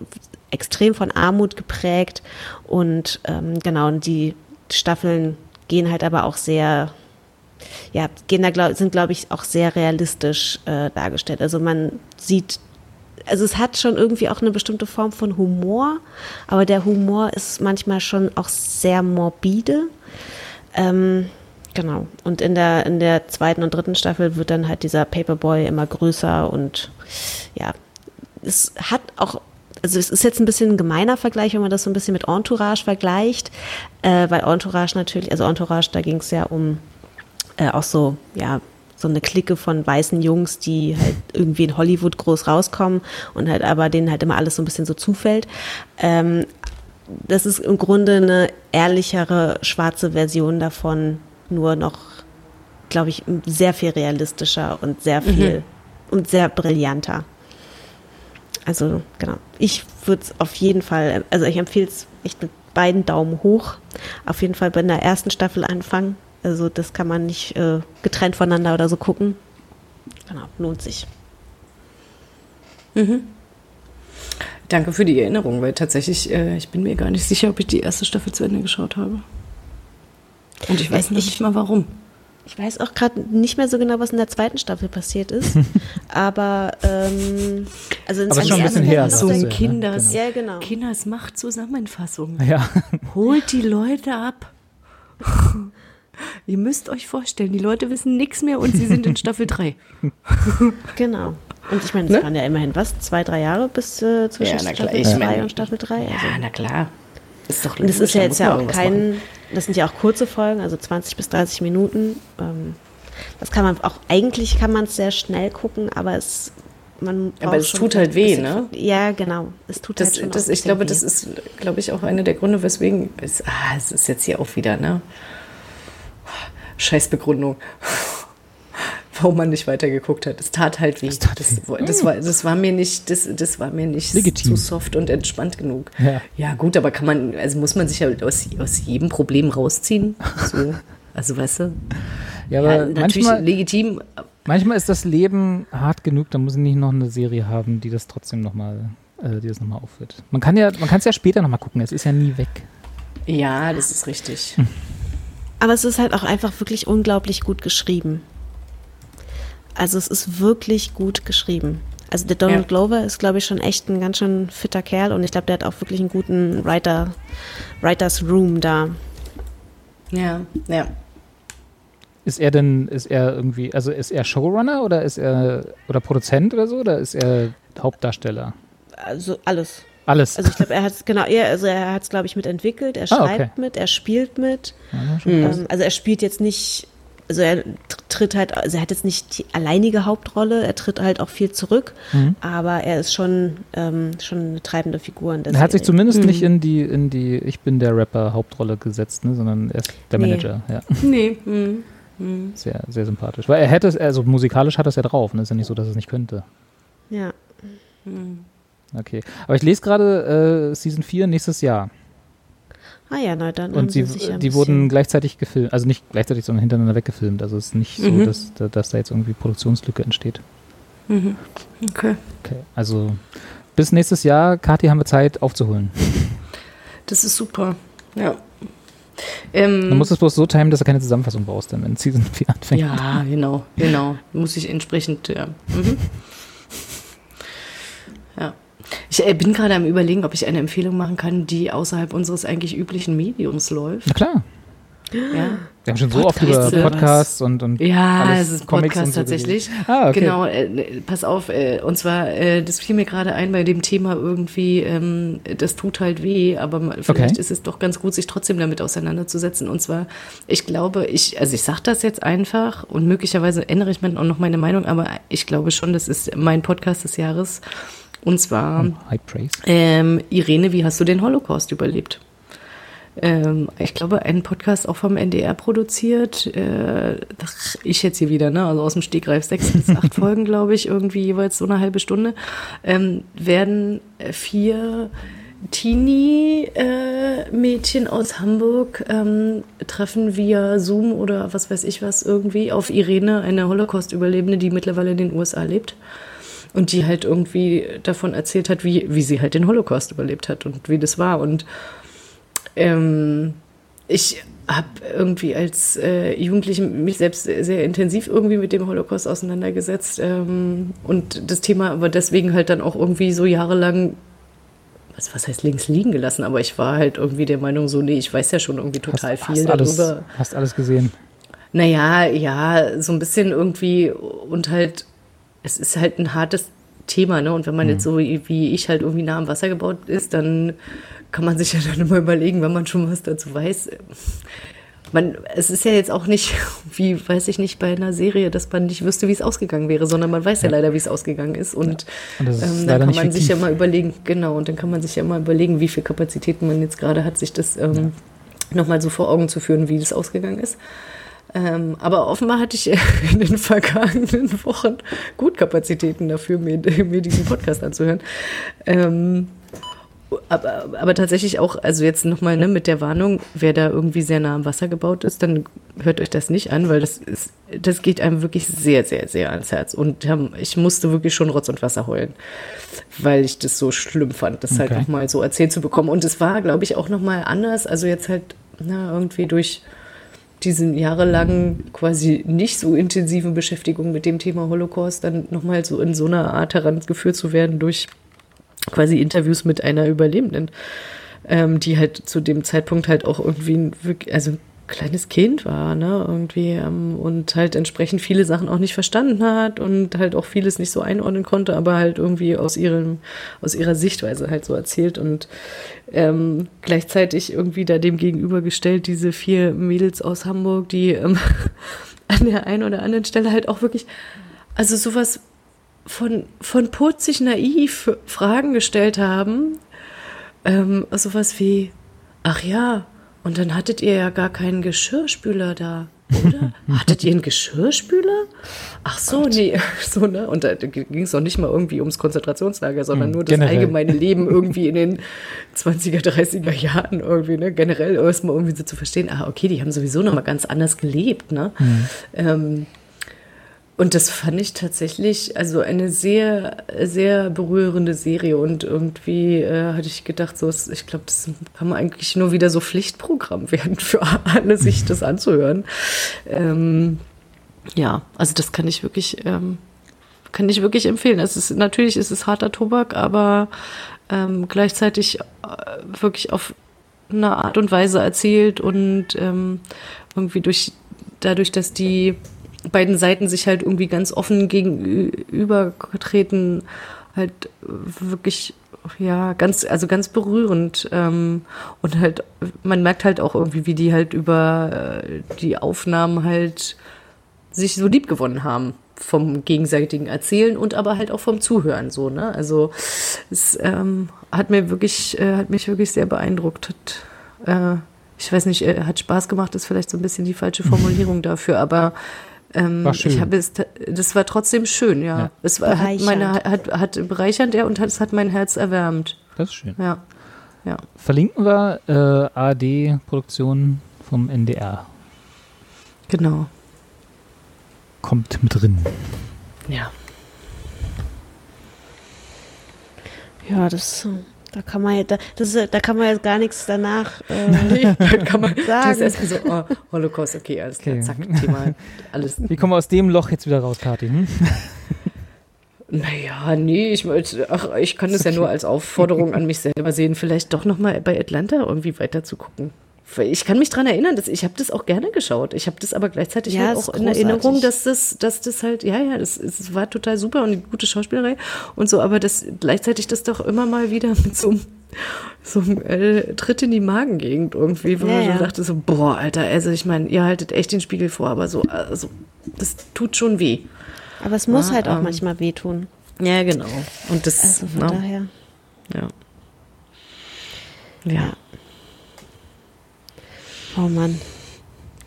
extrem von Armut geprägt und ähm, genau, und die Staffeln gehen halt aber auch sehr, ja, gehen da, glaub, sind glaube ich auch sehr realistisch äh, dargestellt. Also man sieht, also es hat schon irgendwie auch eine bestimmte Form von Humor, aber der Humor ist manchmal schon auch sehr morbide. Ähm, genau. Und in der, in der zweiten und dritten Staffel wird dann halt dieser Paperboy immer größer und ja, es hat auch, also es ist jetzt ein bisschen ein gemeiner Vergleich, wenn man das so ein bisschen mit Entourage vergleicht, äh, weil Entourage natürlich, also Entourage, da ging es ja um äh, auch so, ja, so eine Clique von weißen Jungs, die halt irgendwie in Hollywood groß rauskommen und halt aber denen halt immer alles so ein bisschen so zufällt. Ähm, das ist im Grunde eine ehrlichere schwarze Version davon, nur noch, glaube ich, sehr viel realistischer und sehr viel und sehr brillanter. Also genau, ich würde es auf jeden Fall, also ich empfehle es echt mit beiden Daumen hoch. Auf jeden Fall bei der ersten Staffel anfangen. Also das kann man nicht äh, getrennt voneinander oder so gucken. Genau, lohnt sich. Danke für die Erinnerung, weil tatsächlich, äh, ich bin mir gar nicht sicher, ob ich die erste Staffel zu Ende geschaut habe. Und ich weiß Ich- noch nicht mal warum. Ich weiß auch gerade nicht mehr so genau, was in der zweiten Staffel passiert ist. aber ähm, also Aber schon ein bisschen her, So das ein ist ja, ne? Kinders, Genau. Ja, genau. Kinders Macht-Zusammenfassung. Ja, Holt die Leute ab. Ihr müsst euch vorstellen, die Leute wissen nichts mehr und sie sind in Staffel 3. Genau. Und ich meine, es Ne? waren ja immerhin was, zwei, drei Jahre bis äh, zwischen Ja, Staffel ich 2 meine- und Staffel 3. Also. Ja, na klar. Ist doch Und es logisch, ist ja jetzt ja auch irgendwas machen. Das sind ja auch kurze Folgen, also 20 bis 30 Minuten. Ähm, das kann man auch, eigentlich kann man es sehr schnell gucken, aber es, man Aber es tut halt weh, bisschen- ne? Ja, genau. Es tut Das, halt schon das, ich glaube, bisschen das weh. ist, glaube ich, auch einer der Gründe, weswegen es, ah, es ist jetzt hier auch wieder, ne? Scheiß Begründung. Warum man nicht weitergeguckt hat. Es tat halt weh. Es tat das, weh. das, war, das war mir nicht, das, das war mir nicht Legitim. zu soft und entspannt genug. Ja. ja, gut, aber kann man, also muss man sich ja aus, aus jedem Problem rausziehen. So. Also weißt du, ja aber ja, natürlich manchmal, legitim, manchmal ist das Leben hart genug, da muss ich nicht noch eine Serie haben, die das trotzdem nochmal äh, die das nochmal aufführt. Man kann ja, man kann es ja später nochmal gucken, es ist ja nie weg. ja, das ist richtig. Aber es ist halt auch einfach wirklich unglaublich gut geschrieben. Also es ist wirklich gut geschrieben. Also der Donald Ja. Glover ist, glaube ich, schon echt ein ganz schön fitter Kerl und ich glaube, der hat auch wirklich einen guten Writer, Writers Room da. Ja, ja. Ist er denn, ist er irgendwie, also ist er Showrunner oder ist er oder Produzent oder so oder ist er Hauptdarsteller? Also alles. Alles. Also ich glaube, er hat genau, er, also er hat es, glaube ich, mitentwickelt, er Ah, schreibt okay. mit, er spielt mit. Ja, Mhm. Also er spielt jetzt nicht, also er tr- tritt halt, also er hat jetzt nicht die alleinige Hauptrolle, er tritt halt auch viel zurück, Mhm. aber er ist schon, ähm, schon eine treibende Figur Er hat sich zumindest Mhm. nicht in die, in die Ich bin der Rapper Hauptrolle gesetzt, ne, sondern er ist der Nee. Manager. Ja, Nee. hm, hm. sehr, sehr sympathisch. Weil er hätte es, also musikalisch hat er es ja drauf, ne? Ist ja nicht so, dass er es nicht könnte. Ja. Okay. Aber ich lese gerade äh, Season 4 nächstes Jahr. Ah ja, na dann. Und sie, ein die wurden gleichzeitig gefilmt, also nicht gleichzeitig, sondern hintereinander weggefilmt. Also es ist nicht so, Mhm. dass, da- dass da jetzt irgendwie Produktionslücke entsteht. Mhm. Okay. Okay. Also bis nächstes Jahr, Kathi, haben wir Zeit aufzuholen. Das ist super. Ja. Ähm, Man muss es bloß so timen, dass du keine Zusammenfassung brauchst, dann wenn Season 4 anfängt. Ja, genau, genau. Muss ich entsprechend, ja. Mhm. Ich äh, bin gerade am überlegen, ob ich eine Empfehlung machen kann, die außerhalb unseres eigentlich üblichen Mediums läuft. Na klar. Ja, Wir haben schon so Podcast oft über oder was? Podcasts und, und ja alles es ist Comics Podcast so tatsächlich. Ah, okay. Genau, äh, pass auf, äh, und zwar, äh, das fiel mir gerade ein bei dem Thema irgendwie, ähm, das tut halt weh, aber vielleicht Okay. ist es doch ganz gut, sich trotzdem damit auseinanderzusetzen. Und zwar, ich glaube, ich, also ich sage das jetzt einfach und möglicherweise ändere ich mir auch noch meine Meinung, aber ich glaube schon, das ist mein Podcast des Jahres. Und zwar, Praise. ähm, Irene, wie hast du den Holocaust überlebt? Ähm, ich glaube, ein Podcast auch vom NDR produziert. Äh, ich jetzt hier wieder, ne? Also aus dem Stegreif sechs bis acht Folgen, glaube ich, irgendwie jeweils so eine halbe Stunde. Ähm, werden äh, vier Teenie-Mädchen aus Hamburg ähm, treffen via Zoom oder was weiß ich was irgendwie auf Irene, eine Holocaust-Überlebende, die mittlerweile in den USA lebt. Und die halt irgendwie davon erzählt hat, wie, wie sie halt den Holocaust überlebt hat und wie das war. Und ähm, ich habe irgendwie als äh, Jugendliche mich selbst sehr, intensiv irgendwie mit dem Holocaust auseinandergesetzt ähm, und das Thema aber deswegen halt dann auch irgendwie so jahrelang, was, was heißt links liegen gelassen, aber ich war halt irgendwie der Meinung so, nee, ich weiß ja schon irgendwie total hast, viel hast alles, darüber. Hast alles gesehen. Naja, ja, so ein bisschen irgendwie und halt, es ist halt ein hartes Thema, ne? Und wenn man jetzt so wie ich halt irgendwie nah am Wasser gebaut ist, dann kann man sich ja dann immer überlegen, wenn man schon was dazu weiß. Man, es ist ja jetzt auch nicht, wie weiß ich nicht, bei einer Serie, dass man nicht wüsste, wie es ausgegangen wäre, sondern man weiß ja, leider, wie es ausgegangen ist. Und, Und das ist ähm, dann kann man sich ja mal überlegen, genau, und dann kann man sich ja mal überlegen, wie viel Kapazitäten man jetzt gerade hat, sich das ähm, nochmal so vor Augen zu führen, wie das ausgegangen ist. Ähm, aber offenbar hatte ich in den vergangenen Wochen gut Kapazitäten dafür, mir, mir diesen Podcast anzuhören. Ähm, aber, aber tatsächlich auch, also jetzt nochmal ne, mit der Warnung, wer da irgendwie sehr nah am Wasser gebaut ist, dann hört euch das nicht an, weil das ist, das geht einem wirklich sehr, sehr, sehr ans Herz. Und ähm, ich musste wirklich schon Rotz und Wasser heulen, weil ich das so schlimm fand, das halt Okay. nochmal so erzählt zu bekommen. Und es war, glaube ich, auch nochmal anders. Also jetzt halt na, irgendwie durch diesen jahrelangen quasi nicht so intensiven Beschäftigung mit dem Thema Holocaust dann nochmal so in so einer Art herangeführt zu werden durch quasi Interviews mit einer Überlebenden, ähm, die halt zu dem Zeitpunkt halt auch irgendwie also kleines Kind war, ne, irgendwie, ähm, und halt entsprechend viele Sachen auch nicht verstanden hat und halt auch vieles nicht so einordnen konnte, aber halt irgendwie aus ihrem, aus ihrer Sichtweise halt so erzählt und ähm, gleichzeitig irgendwie da dem gegenübergestellt diese vier Mädels aus Hamburg, die ähm, an der einen oder anderen Stelle halt auch wirklich, also sowas von, von putzig naiv Fragen gestellt haben. Ähm, sowas wie, ach ja, und dann hattet ihr ja gar keinen Geschirrspüler da, oder? hattet ihr einen Geschirrspüler? Ach so, nee, so, ne? Und da ging es auch nicht mal irgendwie ums Konzentrationslager, sondern Hm, nur das generell. allgemeine Leben irgendwie in den 20er, 30er Jahren irgendwie, ne? Generell erstmal irgendwie so zu verstehen, ah, okay, die haben sowieso noch mal ganz anders gelebt, ne? Ähm, und das fand ich tatsächlich, also eine sehr, sehr berührende Serie. Und irgendwie äh, hatte ich gedacht, so, ich glaube, das kann man eigentlich nur wieder so Pflichtprogramm werden für alle, sich das anzuhören. Ähm, ja, also das kann ich wirklich, ähm, kann ich wirklich empfehlen. Es ist, natürlich ist es harter Tobak, aber ähm, gleichzeitig äh, wirklich auf eine Art und Weise erzählt und ähm, irgendwie durch, dadurch, dass die beiden Seiten sich halt irgendwie ganz offen gegenübertreten, halt wirklich ja, ganz, also ganz berührend. Ähm, und halt, man merkt halt auch irgendwie, wie die halt über äh, die Aufnahmen halt sich so lieb gewonnen haben vom gegenseitigen Erzählen und aber halt auch vom Zuhören so, ne? Also es ähm, hat mir wirklich, äh, hat mich wirklich sehr beeindruckt. Hat, äh, ich weiß nicht, äh, hat Spaß gemacht, ist vielleicht so ein bisschen die falsche Formulierung dafür, aber ähm, War schön. ich habe es, das war trotzdem schön, ja. Ja. Es war, hat meine, Bereichernd. hat, hat bereichernd, ja, und hat, es hat mein Herz erwärmt, Das ist schön. ja. Ja. Verlinken wir äh, ARD-Produktion vom NDR. Genau. Kommt mit drin. Ja. Ja, das, da kann man, ja- da, das, ist- da kann man jetzt gar nichts danach äh, kann man Sagen. das erstmal so, oh, Holocaust, okay, alles klar, Okay. zack, Thema, alles. Wie kommen wir aus dem Loch jetzt wieder raus, Kathi? Hm? Naja, nee, ich wollte, ach, ich kann das ja nur als Aufforderung an mich selber sehen, vielleicht doch nochmal bei Atlanta irgendwie weiter zu gucken. Ich kann mich dran erinnern, dass ich habe das auch gerne geschaut. Ich habe das aber gleichzeitig Ja, halt auch in. Erinnerung, dass das, dass das halt, ja, ja, das, es war total super und eine gute Schauspielerei und so, aber das gleichzeitig das doch immer mal wieder mit so einem, so einem äh, Tritt in die Magengegend irgendwie, wo Ja, man so ja. dachte so, boah, Alter, also ich meine, ihr haltet echt den Spiegel vor, aber so, also das tut schon weh. Aber es muss Ah, halt auch ähm, manchmal wehtun. Ja, genau. Und das, Also von ne? daher. Ja. Ja. Oh Mann,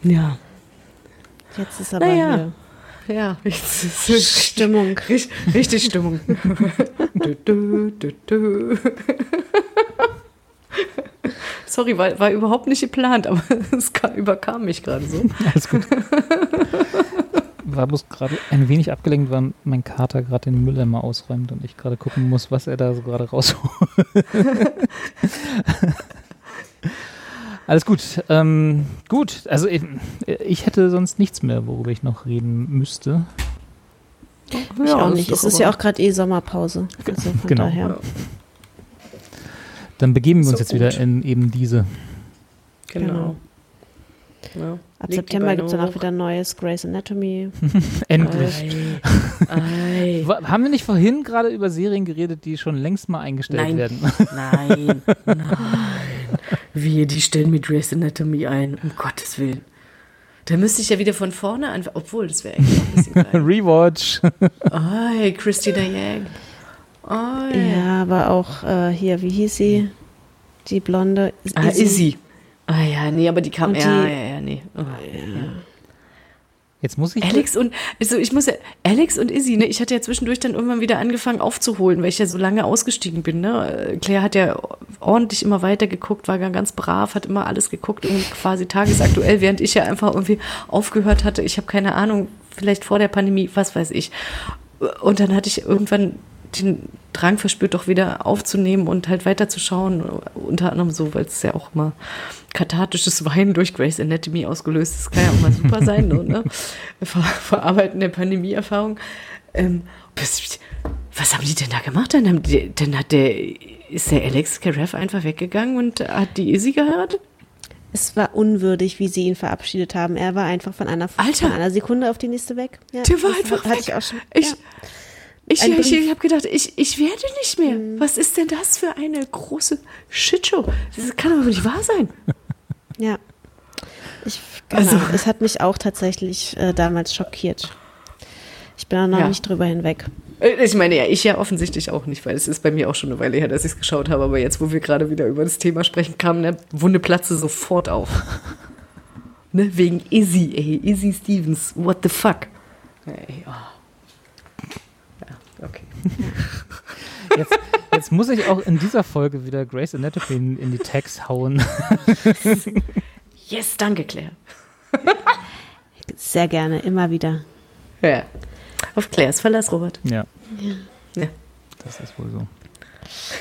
Ja. jetzt ist aber Naja. hier Ja, jetzt ist es Stimmung. richtig, richtig Stimmung. du, du, du, du. Sorry, war, war überhaupt nicht geplant, aber es kam, überkam mich gerade so. Alles gut. War bloß gerade ein wenig abgelenkt, weil mein Kater gerade den Mülleimer ausräumt und ich gerade gucken muss, was er da so gerade rausholt. Alles gut. Ähm, gut, also ich, ich hätte sonst nichts mehr, worüber ich noch reden müsste. Ich auch nicht. Es ist ja auch gerade eh Sommerpause. Also von Genau. daher. Dann begeben wir uns So jetzt wieder gut. in eben diese. Genau. Ja. Ab die September gibt es dann auch hoch. wieder neues Grey's Anatomy. Endlich. Ei. Ei. Haben wir nicht vorhin gerade über Serien geredet, die schon längst mal eingestellt Nein. werden? Nein, nein. Wie, die stellen mir Grey's Anatomy ein, um Gottes Willen. Da müsste ich ja wieder von vorne anfangen. Obwohl, das wäre eigentlich auch ein bisschen geil. Rewatch. Oi, Christina Yang. Oi. Ja, aber auch äh, hier, wie hieß sie? Die Blonde. Ah, Izzy. Ah ja, nee, aber die kam. Ja, ja, ja, nee. Oh, Jetzt muss ich. Alex und, also ich muss ja, Alex und Izzy, ne, ich hatte ja zwischendurch dann irgendwann wieder angefangen aufzuholen, weil ich ja so lange ausgestiegen bin, ne. Claire hat ja ordentlich immer weiter geguckt, war ganz brav, hat immer alles geguckt und quasi tagesaktuell, während ich ja einfach irgendwie aufgehört hatte. Ich habe keine Ahnung, vielleicht vor der Pandemie, was weiß ich. Und dann hatte ich irgendwann den Drang verspürt, doch wieder aufzunehmen und halt weiterzuschauen. Unter anderem so, weil es ja auch mal kathartisches Weinen durch Grey's Anatomy ausgelöst ist. Kann ja auch mal super sein, so, ne? Ver Verarbeiten der Pandemie-Erfahrung. Ähm, was, was haben die denn da gemacht? Dann, haben die, dann hat der, ist der Alex Karev einfach weggegangen und hat die Izzy geheiratet? Es war unwürdig, wie sie ihn verabschiedet haben. Er war einfach von einer, Alter. von einer Sekunde auf die nächste weg. Ja, Der war einfach weg. ich auch schon. Ich, ja. Ich, ich, ich habe gedacht, ich, ich werde nicht mehr. Was ist denn das für eine große Shitshow? Das kann doch nicht wahr sein. Ja. Ich, genau. Also- Es hat mich auch tatsächlich äh, damals schockiert. Ich bin auch noch Ja. nicht drüber hinweg. Äh, Ich meine, ja, ich ja offensichtlich auch nicht, weil es ist bei mir auch schon eine Weile her, dass ich es geschaut habe. Aber jetzt, wo wir gerade wieder über das Thema sprechen, kam eine Wunde Platze sofort auf. ne? Wegen Izzy, ey. Izzy Stevens. What the fuck? Ey, oh. Jetzt, jetzt muss ich auch in dieser Folge wieder Grace Anatomy in, in die Tags hauen. Yes, danke, Claire. Sehr gerne, immer wieder. Ja. Auf Claires Verlass, Robert. Ja, Ja. das ist wohl so.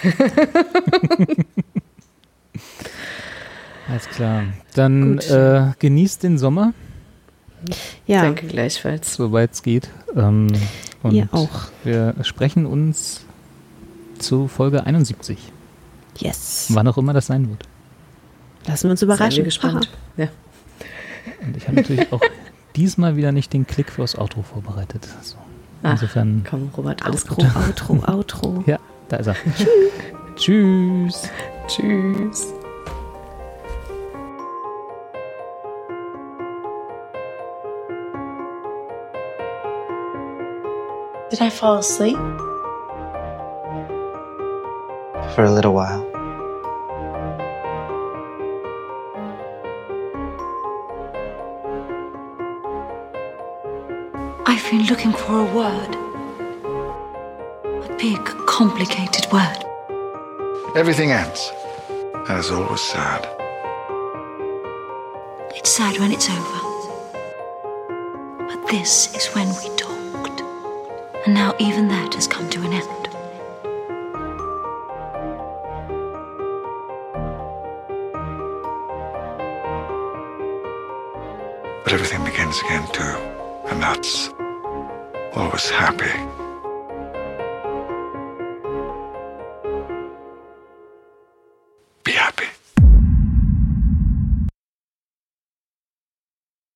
Alles klar. Dann äh, genießt den Sommer. Ja, Danke gleichfalls. soweit es geht. Ähm, und Ihr auch. wir sprechen uns zu Folge 71. yes. Wann auch immer das sein wird. Lassen wir uns Seien wir überraschen. gespannt. Ja. Und ich habe natürlich auch diesmal wieder nicht den Klick fürs Outro vorbereitet. So. Ach, Insofern, Komm, Robert, alles Outro, Gute. Outro, Outro. ja, da ist er. Tschüss. Tschüss. Did I fall asleep? For a little while. I've been looking for a word. A big, complicated word. Everything ends. And it's always sad. It's sad when it's over. But this is when we talked. And now even that has come to an end. But everything begins again too. And that's always happy.